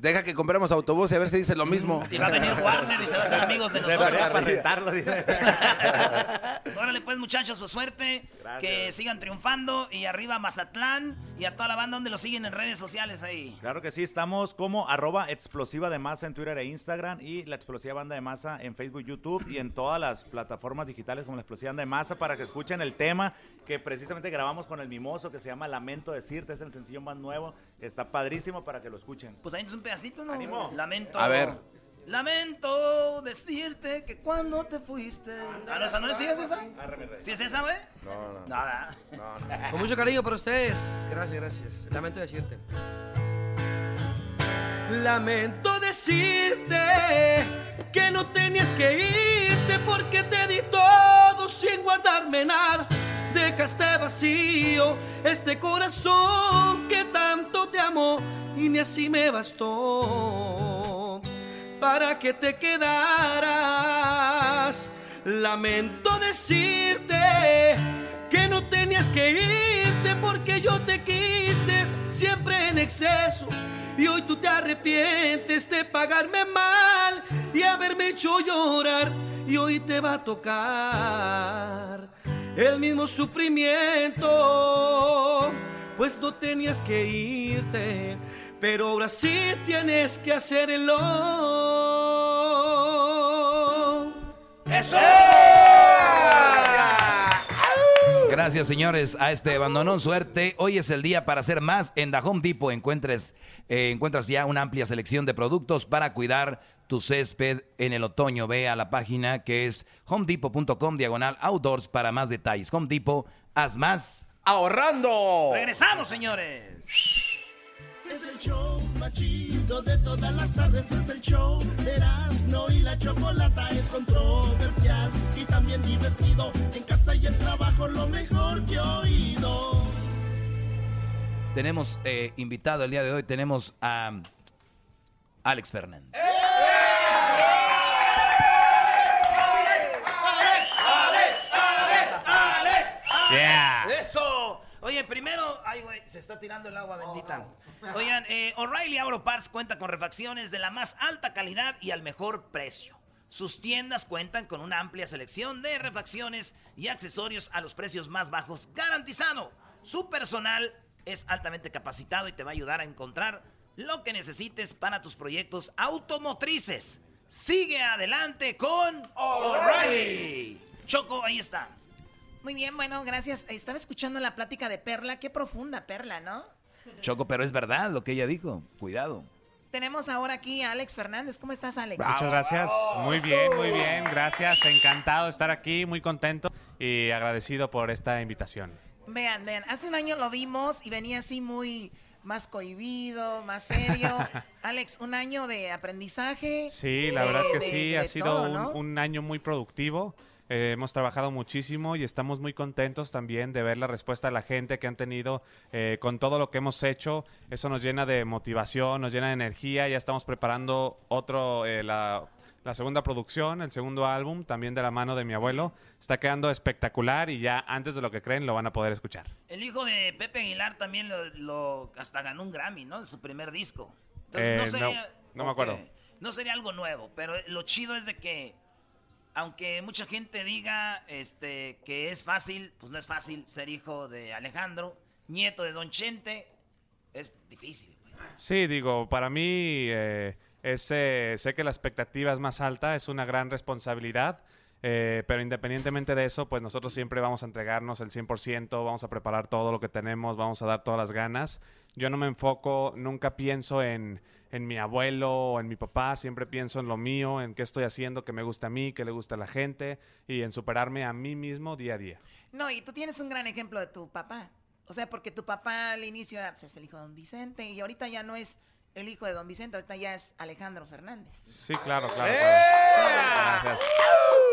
S6: Deja que compremos autobús y a ver si dice lo mismo.
S5: Y va a venir Warner y se va a hacer amigos de nosotros.
S34: va a rentarlo.
S5: Órale, pues, muchachos, pues suerte. Que sigan triunfando. Y arriba Mazatlán y a toda la banda donde lo siguen en redes sociales ahí.
S34: Claro que sí, estamos como arroba explosiva de masa en Twitter e Instagram y la explosiva banda de masa en Facebook, YouTube y en todas las plataformas digitales como la explosiva banda de masa para que escuchen el tema que precisamente grabamos con el Mimoso que se llama Lamento Decirte, es el sencillo más nuevo, está padrísimo para que lo escuchen.
S5: Pues ahí es un pedacito, ¿no?
S34: Ánimo.
S5: Lamento.
S34: A ver.
S5: Lamento decirte que cuando te fuiste. Ah, no, esa no es, ¿sí es esa? ¿Sí es esa, güey?
S35: No, no.
S5: Nada.
S32: Con mucho cariño para ustedes. Gracias, gracias. Lamento decirte. Lamento decirte que no tenías que irte porque te di todo sin guardarme nada. Dejaste vacío este corazón que tanto te amó y ni así me bastó para que te quedaras. Lamento decirte que no tenías que irte porque yo te quise siempre en exceso. Y hoy tú te arrepientes de pagarme mal y haberme hecho llorar. Y hoy te va a tocar el mismo sufrimiento. Pues no tenías que irte, pero ahora sí tienes que hacerlo.
S5: ¡Eso!
S10: Gracias, señores, a este abandonón suerte. Hoy es el día para hacer más. En The Home Depot encuentres, eh, encuentras ya una amplia selección de productos para cuidar tu césped en el otoño. Ve a la página que es homedepot.com diagonal outdoors para más detalles. Home Depot, haz más.
S6: ¡Ahorrando!
S5: Regresamos, señores.
S2: Es el show más de todas las tardes. Es el show de Erasmo y la Chocolata. Es controversial y también divertido. En casa y en trabajo lo mejor que he oído.
S10: Tenemos eh, invitado el día de hoy, tenemos a Alex Fernández.
S5: ¡Alex! ¡Alex! ¡Alex!
S10: Yeah.
S5: ¡Eso! Oye, primero, ay, güey, se está tirando el agua bendita. Oigan, eh, O'Reilly Auto Parts cuenta con refacciones de la más alta calidad y al mejor precio. Sus tiendas cuentan con una amplia selección de refacciones y accesorios a los precios más bajos garantizado. Su personal es altamente capacitado y te va a ayudar a encontrar lo que necesites para tus proyectos automotrices. Sigue adelante con O'Reilly. Choco, ahí está.
S4: Muy bien, bueno, gracias. Estaba escuchando la plática de Perla. Qué profunda Perla, ¿no?
S10: Choco, pero es verdad lo que ella dijo. Cuidado.
S4: Tenemos ahora aquí a Alex Fernández. ¿Cómo estás, Alex?
S37: Muchas gracias. Muy bien, muy bien. Gracias. Encantado de estar aquí, muy contento y agradecido por esta invitación.
S4: Vean, vean, hace un año lo vimos y venía así muy más cohibido, más serio. Alex, un año de aprendizaje.
S37: Sí, la
S4: de-
S37: verdad que
S4: de-
S37: sí,
S4: de
S37: ha sido
S4: todo,
S37: un,
S4: ¿no?
S37: un año muy productivo. Eh, hemos trabajado muchísimo y estamos muy contentos también de ver la respuesta de la gente que han tenido eh, con todo lo que hemos hecho. Eso nos llena de motivación, nos llena de energía. Ya estamos preparando otro, eh, la, la segunda producción, el segundo álbum, también de la mano de mi abuelo. Está quedando espectacular y ya antes de lo que creen lo van a poder escuchar.
S5: El hijo de Pepe Aguilar también lo, lo- hasta ganó un Grammy, ¿no? De su primer disco.
S37: Eh,
S5: no
S37: no,
S5: sería,
S37: me acuerdo.
S5: No sería algo nuevo, pero lo chido es de que aunque mucha gente diga este que es fácil, pues no es fácil ser hijo de Alejandro, nieto de Don Chente, es difícil.
S37: Sí, digo, para mí eh, sé que la expectativa es más alta, es una gran responsabilidad, eh, pero independientemente de eso, pues nosotros siempre vamos a entregarnos el 100%, vamos a preparar todo lo que tenemos, vamos a dar todas las ganas. Yo no me enfoco, nunca pienso en, en mi abuelo o en mi papá, siempre pienso en lo mío, en qué estoy haciendo, que me gusta a mí, que le gusta a la gente y en superarme a mí mismo día a día.
S4: No, y tú tienes un gran ejemplo de tu papá. O sea, porque tu papá al inicio era, pues, es el hijo de don Vicente y ahorita ya no es el hijo de don Vicente, ahorita ya es Alejandro Fernández.
S37: Sí, claro, claro.
S4: ¡Eh!
S37: claro. Gracias.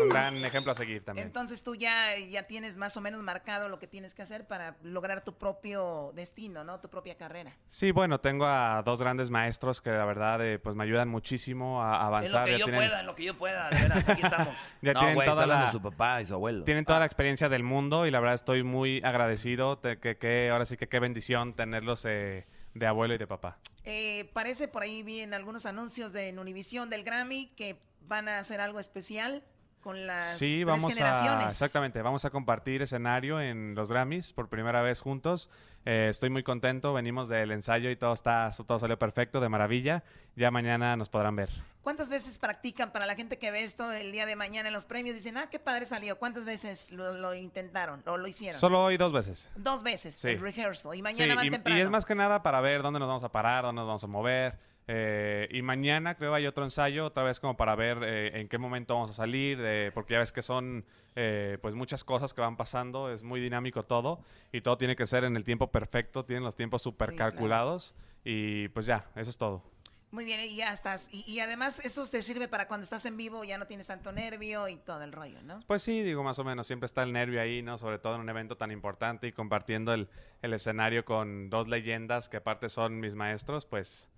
S37: Un gran ejemplo a seguir también.
S4: Entonces tú ya, ya tienes más o menos marcado lo que tienes que hacer para lograr tu propio destino, ¿no? Tu propia carrera.
S37: Sí, bueno, tengo a dos grandes maestros que la verdad eh, pues me ayudan muchísimo a a
S5: En lo
S37: avanzar.
S5: que
S37: Ya
S5: yo
S37: tienen-
S5: pueda, en lo que yo pueda, de veras, aquí estamos.
S37: Ya
S10: No,
S37: tienen
S10: güey,
S37: toda la,
S10: de su papá y su abuelo.
S37: Tienen toda la experiencia del mundo y la verdad estoy muy agradecido. de que, que ahora sí que qué bendición tenerlos eh, de abuelo y de papá.
S4: Eh, parece por ahí vi en algunos anuncios de en Univisión del Grammy que van a hacer algo especial con las
S37: Sí,
S4: tres
S37: vamos a
S4: generaciones.
S37: exactamente, vamos a compartir escenario en los Grammys por primera vez juntos. Eh, estoy muy contento, venimos del ensayo y todo está todo salió perfecto, de maravilla. Ya mañana nos podrán ver.
S4: ¿Cuántas veces practican para la gente que ve esto el día de mañana en los premios? Dicen, ah, qué padre salió. ¿Cuántas veces lo, lo intentaron o lo hicieron?
S37: Solo hoy dos veces.
S4: Dos veces,
S37: Sí.
S4: el rehearsal. Y mañana
S37: Sí,
S4: van
S37: y-
S4: temprano.
S37: Y es más que nada para ver dónde nos vamos a parar, dónde nos vamos a mover. Eh, y mañana creo hay otro ensayo, otra vez como para ver eh, en qué momento vamos a salir, porque ya ves que son eh, pues muchas cosas que van pasando, es muy dinámico todo y todo tiene que ser en el tiempo perfecto, tienen los tiempos súper calculados y pues ya, eso es todo.
S4: Muy bien, y ya estás. Y, y además eso te sirve para cuando estás en vivo, ya no tienes tanto nervio y todo el rollo, ¿no?
S37: Pues sí, digo más o menos, siempre está el nervio ahí, ¿no? Sobre todo en un evento tan importante y compartiendo el, el escenario con dos leyendas que aparte son mis maestros, pues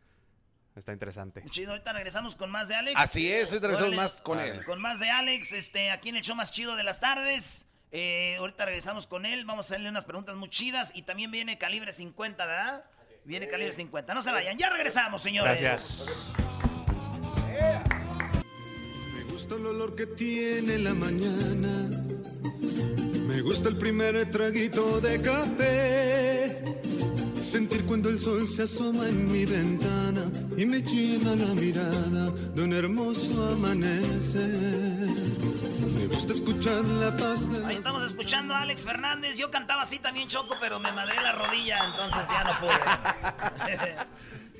S37: está interesante.
S5: Chido, ahorita regresamos con más de Alex.
S6: Así es, ahorita regresamos
S5: Órale.
S6: más con él.
S5: Con más de Alex, este, aquí en el show más chido de las tardes. Eh, ahorita regresamos con él, vamos a hacerle unas preguntas muy chidas y también viene calibre 50, ¿verdad? Viene calibre 50. No se vayan, ya regresamos, señores.
S37: Gracias.
S12: Me gusta el olor que tiene la mañana. Me gusta el primer traguito de café. Sentir cuando el sol se asoma en mi ventana y me llena la mirada de un hermoso amanecer. Me gusta escuchar la paz de
S5: Ahí estamos escuchando a Alex Fernández. Yo cantaba así también choco, pero me madré la rodilla, entonces ya no pude.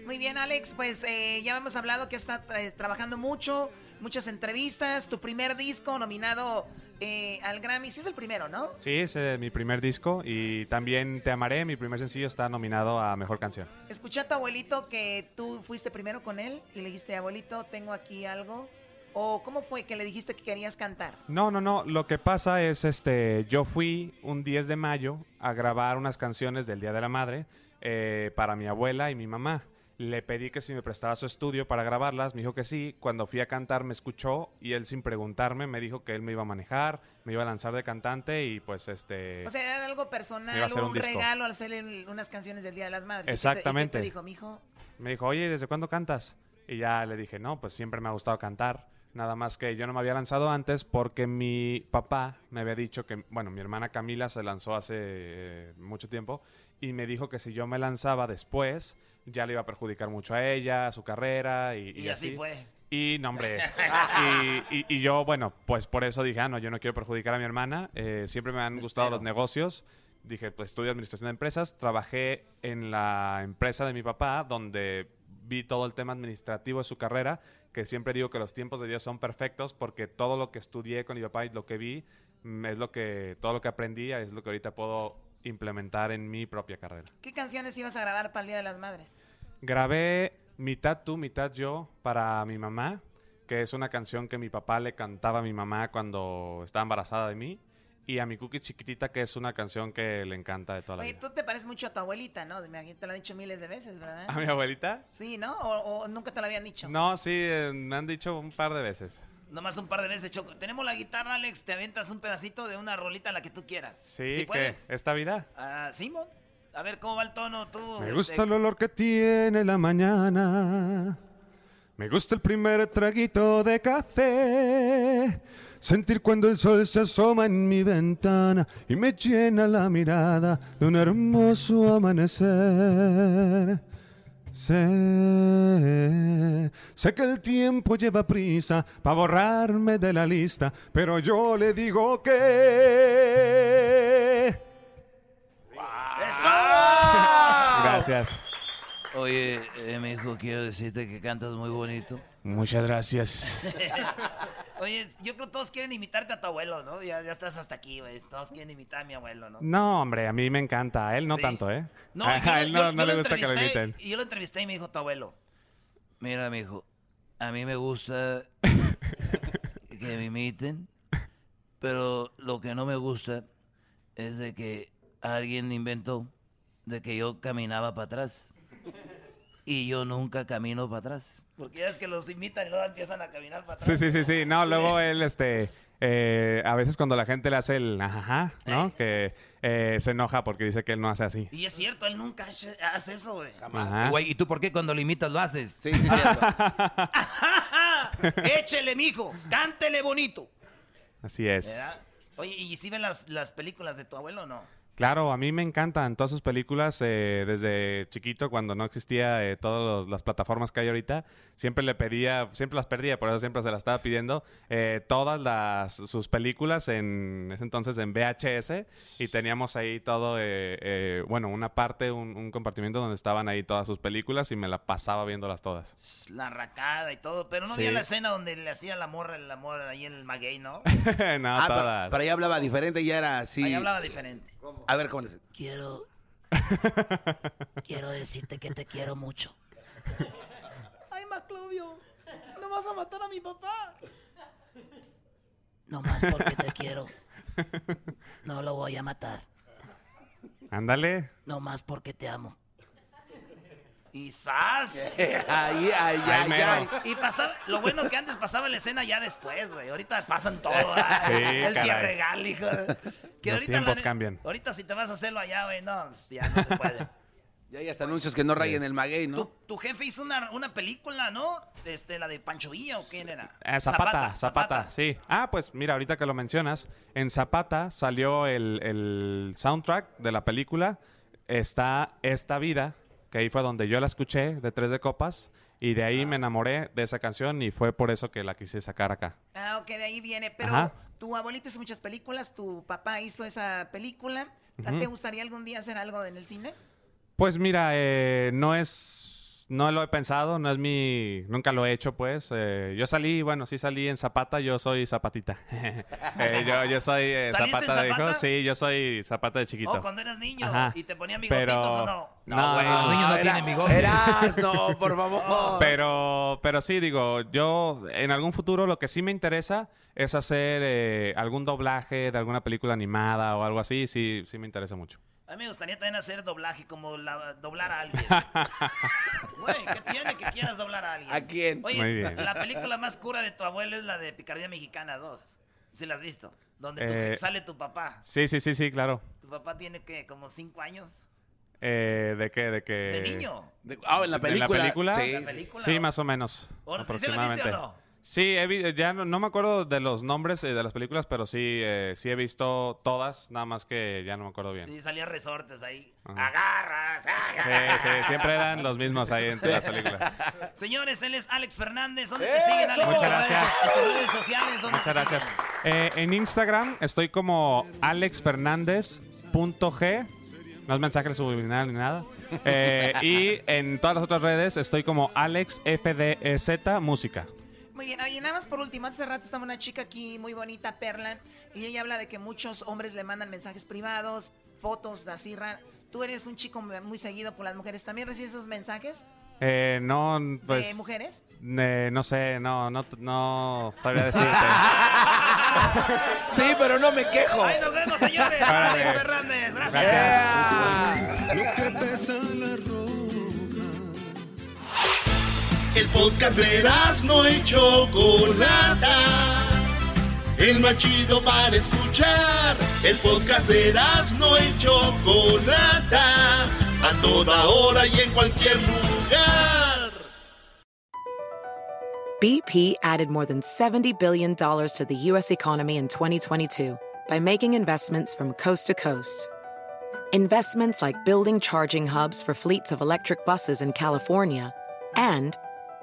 S4: Muy bien, Alex, pues eh, ya hemos hablado que está tra- trabajando mucho, muchas entrevistas, tu primer disco nominado eh, al Grammy, sí es el primero, ¿no?
S37: Sí, es eh, mi primer disco y también Te Amaré, mi primer sencillo, está nominado a Mejor Canción.
S4: Escuché a tu abuelito que tú fuiste primero con él y le dijiste, abuelito, tengo aquí algo. ¿O cómo fue que le dijiste que querías cantar?
S37: No, no, no, lo que pasa es, este, yo fui un 10 de mayo a grabar unas canciones del Día de la Madre eh, para mi abuela y mi mamá. Le pedí que si me prestaba su estudio para grabarlas, me dijo que sí. Cuando fui a cantar me escuchó y él sin preguntarme me dijo que él me iba a manejar, me iba a lanzar de cantante y pues este...
S4: O sea, era algo
S37: Iba a
S4: personal, un, regalo al hacerle unas canciones del Día de las Madres. ¿Y te-
S37: Exactamente.
S4: ¿Y te dijo, mijo?
S37: Me dijo, oye, ¿desde cuándo cantas? Y ya le dije, no, pues siempre me ha gustado cantar. Nada más que yo no me había lanzado antes porque mi papá me había dicho que, bueno, mi hermana Camila se lanzó hace eh, mucho tiempo y me dijo que si yo me lanzaba después, ya le iba a perjudicar mucho a ella, a su carrera y,
S5: Y así fue.
S37: Y no, hombre. y, y- y yo, bueno, pues por eso dije, ah, no, yo no quiero perjudicar a mi hermana. eh, siempre me han gustado los negocios. Dije, pues estudio administración de empresas. Trabajé en la empresa de mi papá, donde vi todo el tema administrativo de su carrera, que siempre digo que los tiempos de Dios son perfectos porque todo lo que estudié con mi papá y lo que vi es lo que, todo lo que aprendí es lo que ahorita puedo implementar en mi propia carrera.
S4: ¿Qué canciones ibas a grabar para el Día de las Madres?
S37: Grabé mitad tú, mitad yo para mi mamá, que es una canción que mi papá le cantaba a mi mamá cuando estaba embarazada de mí. Y a mi cookie chiquitita, que es una canción que le encanta de toda la
S4: Oye,
S37: vida.
S4: tú te pareces mucho a tu abuelita, ¿no? Te lo han dicho miles de veces, ¿verdad?
S37: ¿A mi abuelita?
S4: Sí, ¿no? ¿O, o nunca te lo habían dicho?
S37: No, sí, eh, me han dicho un par de veces.
S5: Nomás un par de veces, Choco. Tenemos la guitarra, Alex. Te avientas un pedacito de una rolita la que tú quieras.
S37: Sí,
S5: ¿Sí puedes?
S37: esta vida.
S5: Ah, Simón. A ver cómo va el tono tú.
S12: Me
S5: este,
S12: gusta el olor que tiene la mañana. Me gusta el primer traguito de café. Sentir cuando el sol se asoma en mi ventana y me llena la mirada de un hermoso amanecer. Sé, sé que el tiempo lleva prisa para borrarme de la lista, pero yo le digo que...
S37: Gracias.
S10: Oye, eh, mi hijo, quiero decirte que cantas muy bonito.
S37: Muchas gracias.
S5: Oye, yo creo que todos quieren imitarte a tu abuelo, ¿no? Ya, ya estás hasta aquí, güey. Todos quieren imitar a mi abuelo, ¿no?
S37: No, hombre, a mí me encanta. A él no
S5: Sí.
S37: tanto, ¿eh?
S5: No,
S37: a
S5: yo,
S37: a él
S5: yo-
S37: no,
S5: yo
S37: no le gusta que lo imiten.
S5: Y yo lo entrevisté y me dijo tu abuelo.
S10: Mira, mijo, a mí me gusta que me imiten, pero lo que no me gusta es de que alguien inventó de que yo caminaba para atrás. Y yo nunca camino para atrás.
S5: Porque ya es que los imitan y luego empiezan a caminar para atrás.
S37: Sí, sí, sí, sí. No, luego él, este, eh, a veces cuando la gente le hace el ajá, ¿no? Que eh, se enoja porque dice que él no hace así.
S5: Y es cierto, él nunca hace eso, güey.
S37: Ajá.
S10: Güey, ¿y tú por qué cuando lo imitas lo haces?
S6: Sí, sí, cierto.
S5: Échele, mijo. Cántele bonito.
S37: Así es.
S5: ¿Verdad? Oye, ¿y si ven las, las películas de tu abuelo o no?
S37: Claro, a mí me encantan todas sus películas eh, desde chiquito, cuando no existía eh, todas las plataformas que hay ahorita. Siempre le pedía, siempre las perdía, por eso siempre se las estaba pidiendo. eh, todas las, sus películas en ese entonces en VHS y teníamos ahí todo, eh, eh, bueno, una parte, un, un compartimiento donde estaban ahí todas sus películas y me la pasaba viéndolas todas.
S5: La racada y todo. Pero no
S37: Sí.
S5: había la escena donde le hacía la morra el amor ahí en el maguey, ¿no?
S37: no,
S6: Ah, pero ahí hablaba diferente, ya era así.
S5: Ahí hablaba diferente.
S6: A ver, ¿cómo le dice?
S5: Quiero. quiero decirte que te quiero mucho.
S12: Ay, Maclovio, no vas a matar a mi papá.
S5: No más porque te quiero. No lo voy a matar.
S37: Ándale.
S5: No más porque te amo. Y ¡zas!
S6: Ay,
S37: mero.
S6: ay.
S5: Y pasaba, lo bueno que antes pasaba la escena ya después, güey. Ahorita pasan todo. el día
S37: caray.
S5: regal, hijo. de- Que
S37: Los
S5: ahorita
S37: tiempos cambian.
S5: Ahorita si te vas a hacerlo allá, güey, no, pues, ya no se puede.
S6: Ya hay hasta anuncios que no rayen el maguey, ¿no?
S5: tu, tu jefe hizo una, una película, ¿no? Este, la de Pancho Villa o quién era?
S37: Eh, Zapata, Zapata, sí. Ah, pues mira, ahorita que lo mencionas, en Zapata salió el, el soundtrack de la película. Está Esta Vida, que ahí fue donde yo la escuché, de Tres de Copas, y de ahí me enamoré de esa canción y fue por eso que la quise sacar acá.
S4: Ah, ok, de ahí viene. Pero
S37: Ajá.
S4: tu abuelito hizo muchas películas, tu papá hizo esa película. ¿A
S37: Ujú.
S4: ¿Te gustaría algún día hacer algo en el cine?
S37: Pues mira, eh, no es... No lo he pensado, no es mi... Nunca lo he hecho, pues. Eh, yo salí, bueno, sí salí en Zapata, yo soy Zapatita. Eh, yo, yo soy eh,
S5: ¿Saliste en
S37: Zapata de hijo. Sí, yo soy Zapata de chiquito.
S5: Oh, cuando eras niño
S37: Ajá.
S5: y te ponían bigotitos
S37: Pero-
S5: o no.
S37: No,
S10: güey,
S37: no,
S10: los niños no
S37: era-
S10: tienen bigotes.
S6: Eras, no, por favor.
S37: Pero, pero sí, digo, yo en algún futuro lo que sí me interesa es hacer eh, algún doblaje de alguna película animada o algo así. Sí, sí me interesa mucho.
S5: A mí me gustaría también hacer doblaje, como la- doblar a alguien. Güey, ¿qué tiene que quieras doblar a alguien?
S6: ¿A quién?
S5: Oye,
S37: Muy bien.
S5: la película más cura de tu abuelo es la de Picardía Mexicana 2. ¿Sí la has visto? Donde tu-
S37: Eh,
S5: sale tu papá.
S37: Sí, sí, sí, sí, claro.
S5: Tu papá tiene, que ¿Como cinco años?
S37: Eh, ¿De qué? ¿De qué?
S5: ¿De niño?
S6: De- ah, en la película.
S37: ¿En la película?
S6: Sí,
S5: ¿La película?
S37: Sí, más o menos.
S5: ¿O no sé si la viste o no?
S37: Sí, he vi- ya no, no me acuerdo de los nombres eh, de las películas, pero sí, eh, sí he visto todas, nada más que ya no me acuerdo bien.
S5: Sí, salían resortes ahí.
S37: Ajá.
S5: Agarras,
S37: Sí,
S5: agarras.
S37: sí, siempre eran los mismos ahí entre las películas.
S5: Señores, él es Alex Fernández. ¿Dónde te siguen, Alex?
S37: Muchas
S5: En redes
S37: gracias.
S5: en redes sociales. ¿dónde
S37: Muchas
S5: te
S37: gracias. Eh, en Instagram estoy como alexfernandez.g. No es mensaje subliminal ni nada. Eh, y en todas las otras redes estoy como alexfdz música.
S4: Muy bien, oye, nada más por último, hace rato estaba una chica aquí muy bonita, Perla, y ella habla de que muchos hombres le mandan mensajes privados, fotos así raras. Tú eres un chico muy seguido por las mujeres, ¿también recibes esos mensajes
S37: Eh, no, pues...
S4: de mujeres?
S37: eh, no sé, no, no, no sabría decirte.
S6: Sí, pero no me quejo.
S5: Ahí nos vemos, señores. Alex Fernández. Gracias.
S2: Lo que El podcast de no y Chocolata. El más chido para escuchar. El podcast de no y Chocolata. A toda hora y en cualquier lugar.
S1: BP added more than $70 billion to the U.S. economy in 2022 by making investments from coast to coast. Investments like building charging hubs for fleets of electric buses in California and